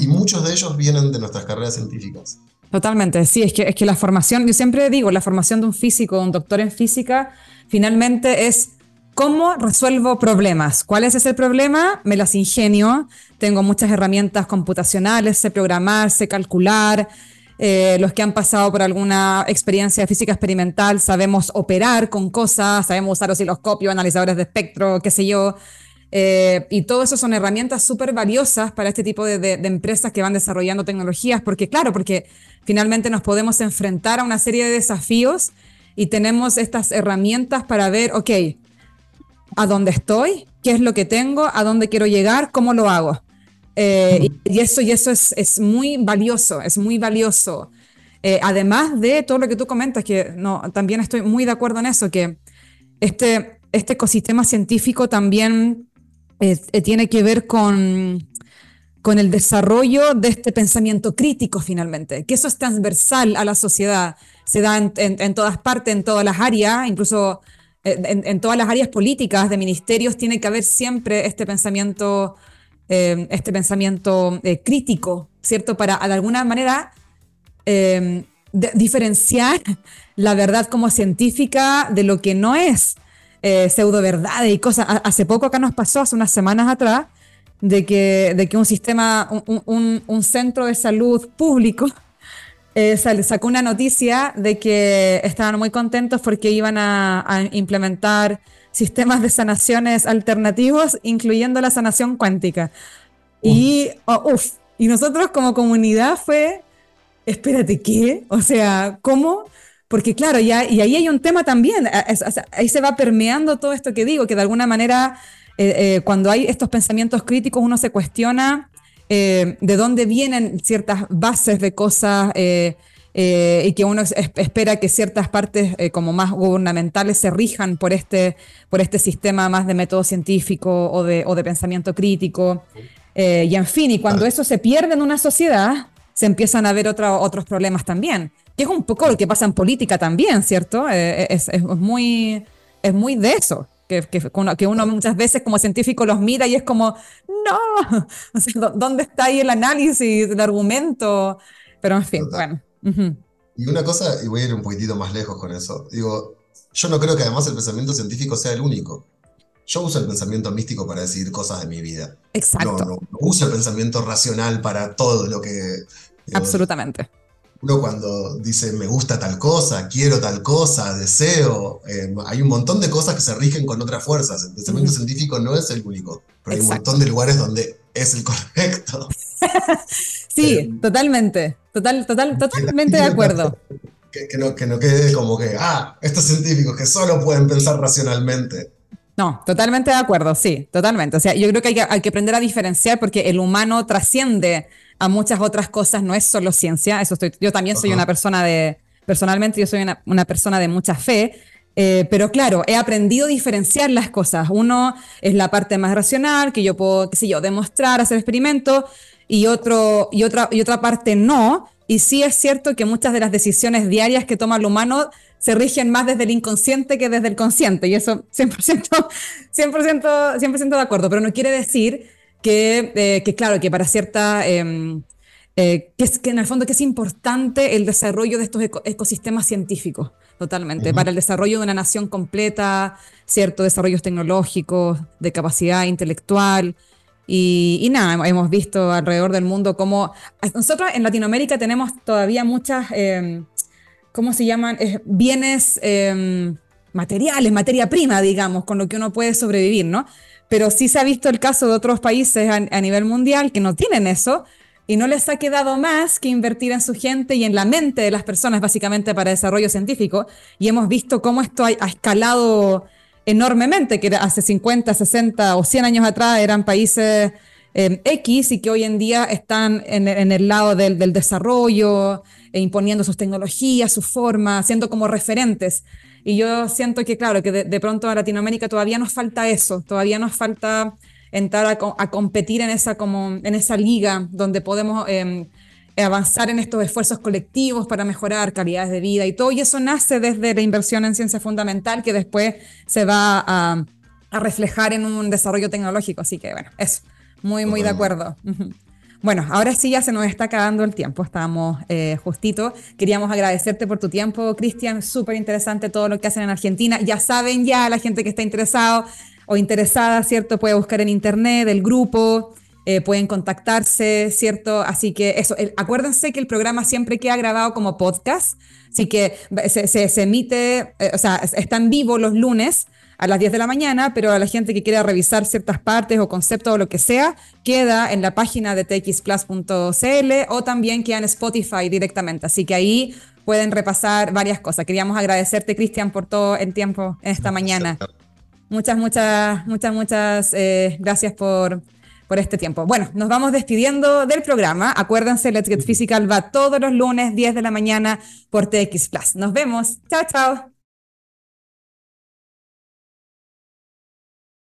Y muchos de ellos vienen de nuestras carreras científicas. Totalmente, sí, es que, es que la formación, yo siempre digo, la formación de un físico, un doctor en física, finalmente es cómo resuelvo problemas. ¿Cuál es ese problema? Me las ingenio, tengo muchas herramientas computacionales, sé programar, sé calcular. Eh, los que han pasado por alguna experiencia física experimental sabemos operar con cosas, sabemos usar osciloscopios, analizadores de espectro, qué sé yo. Eh, y todo eso son herramientas súper valiosas para este tipo de, empresas que van desarrollando tecnologías, porque claro, porque finalmente nos podemos enfrentar a una serie de desafíos y tenemos estas herramientas para ver, ok, ¿a dónde estoy? ¿Qué es lo que tengo? ¿A dónde quiero llegar? ¿Cómo lo hago? Eh, y, eso, y eso es, es, muy valioso, es muy valioso. Eh, además de todo lo que tú comentas, que no, también estoy muy de acuerdo en eso, que este, este ecosistema científico también eh, tiene que ver con, con el desarrollo de este pensamiento crítico finalmente, que eso es transversal a la sociedad, se da en, todas partes, en todas las áreas, incluso eh, en, todas las áreas políticas de ministerios tiene que haber siempre este pensamiento, eh, este pensamiento crítico, ¿cierto? Para de alguna manera diferenciar *laughs* la verdad como científica de lo que no es eh, pseudo verdades y cosas. Hace poco acá nos pasó, hace unas semanas atrás, de que, de que un sistema, un, un, centro de salud público eh, sacó una noticia de que estaban muy contentos porque iban a, implementar sistemas de sanaciones alternativos, incluyendo la sanación cuántica. Y, oh, y nosotros como comunidad fue, espérate, ¿qué? O sea, ¿cómo? Porque claro, ya, y ahí hay un tema también, ahí se va permeando todo esto que digo, que de alguna manera eh, eh, cuando hay estos pensamientos críticos uno se cuestiona eh, de dónde vienen ciertas bases de cosas y que uno espera que ciertas partes como más gubernamentales se rijan por este, por este sistema más de método científico o de, o de pensamiento crítico. y en fin, y cuando eso se pierde en una sociedad, se empiezan a ver otros problemas también que es un poco lo que pasa en política también, ¿cierto? Eh, eh, es, es, muy, es muy de eso. Que, que, uno muchas veces como científico los mira y es como, no, *laughs* ¿dónde está ahí el análisis, el argumento? Pero en fin, bueno. Y una cosa, y voy a ir un poquitito más lejos con eso, digo, yo no creo que además el pensamiento científico sea el único. Yo uso el pensamiento místico para decidir cosas de mi vida. Exacto. No, no, uso el pensamiento racional para todo lo que... Absolutamente uno cuando dice me gusta tal cosa, quiero tal cosa, deseo, eh, hay un montón de cosas que se rigen con otras fuerzas. El pensamiento científico no es el único, pero hay un montón de lugares donde es el correcto. *laughs* sí, eh, totalmente, total, total, totalmente de acuerdo. Que, no, que no quede como que, ah, estos científicos que solo pueden pensar racionalmente. No, totalmente de acuerdo, sí, totalmente. O sea, yo creo que hay, que hay que aprender a diferenciar porque el humano trasciende a muchas otras cosas, no es solo ciencia, eso estoy, yo también soy una persona de, personalmente yo soy una, persona de mucha fe, eh, pero claro, he aprendido a diferenciar las cosas. Uno es la parte más racional, que yo puedo, qué sé yo, demostrar, hacer experimentos, y, otro, y, otra, y otra parte no. Y sí es cierto que muchas de las decisiones diarias que toma el humano se rigen más desde el inconsciente que desde el consciente, y eso 100%, 100%, 100 de acuerdo, pero no quiere decir eh, que, claro, que para cierta... Em, eh, que, es, que en el fondo que es importante el desarrollo de estos ecosistemas científicos, totalmente, para el desarrollo de una nación completa, ciertos desarrollos tecnológicos, de capacidad intelectual. Y, nada, hemos visto alrededor del mundo cómo nosotros en Latinoamérica tenemos todavía muchas, em, ¿cómo se llaman? bienes em, materiales, materia prima, digamos, con lo que uno puede sobrevivir, ¿no? Pero sí se ha visto el caso de otros países a, nivel mundial que no tienen eso y no les ha quedado más que invertir en su gente y en la mente de las personas, básicamente para desarrollo científico. Y hemos visto cómo esto ha, escalado enormemente, que hace 50, 60 o 100 años atrás eran países eh, X y que hoy en día están en, el lado del, desarrollo, e imponiendo sus tecnologías, su forma, siendo como referentes. Y yo siento que, claro, que de, pronto a Latinoamérica todavía nos falta eso, todavía nos falta entrar a, competir en esa, como, en esa liga donde podemos em, avanzar en estos esfuerzos colectivos para mejorar calidades de vida y todo. Y eso nace desde la inversión en ciencia fundamental que después se va a, reflejar en un desarrollo tecnológico. Así que, bueno, eso, muy, muy de acuerdo. Bueno, ahora sí ya se nos está acabando el tiempo, estamos eh, justito. Queríamos agradecerte por tu tiempo, Cristian, súper interesante todo lo que hacen en Argentina. Ya saben ya, la gente que está interesado o interesada, ¿cierto? Puede buscar en internet el grupo, eh, pueden contactarse, ¿cierto? Así que eso, acuérdense que el programa siempre queda grabado como podcast, así que se, emite, eh, o sea, está en vivo los lunes a las 10 de la mañana, pero a la gente que quiera revisar ciertas partes o conceptos o lo que sea, queda en la página de txplus.cl o también queda en Spotify directamente. Así que ahí pueden repasar varias cosas. Queríamos agradecerte, Cristian, por todo el tiempo en esta mañana. Muchas, muchas, muchas, muchas eh, gracias por, por este tiempo. Bueno, nos vamos despidiendo del programa. Acuérdense, Let's Get Physical va todos los lunes, 10 de la mañana por TX Plus. Nos vemos. Chao, chao.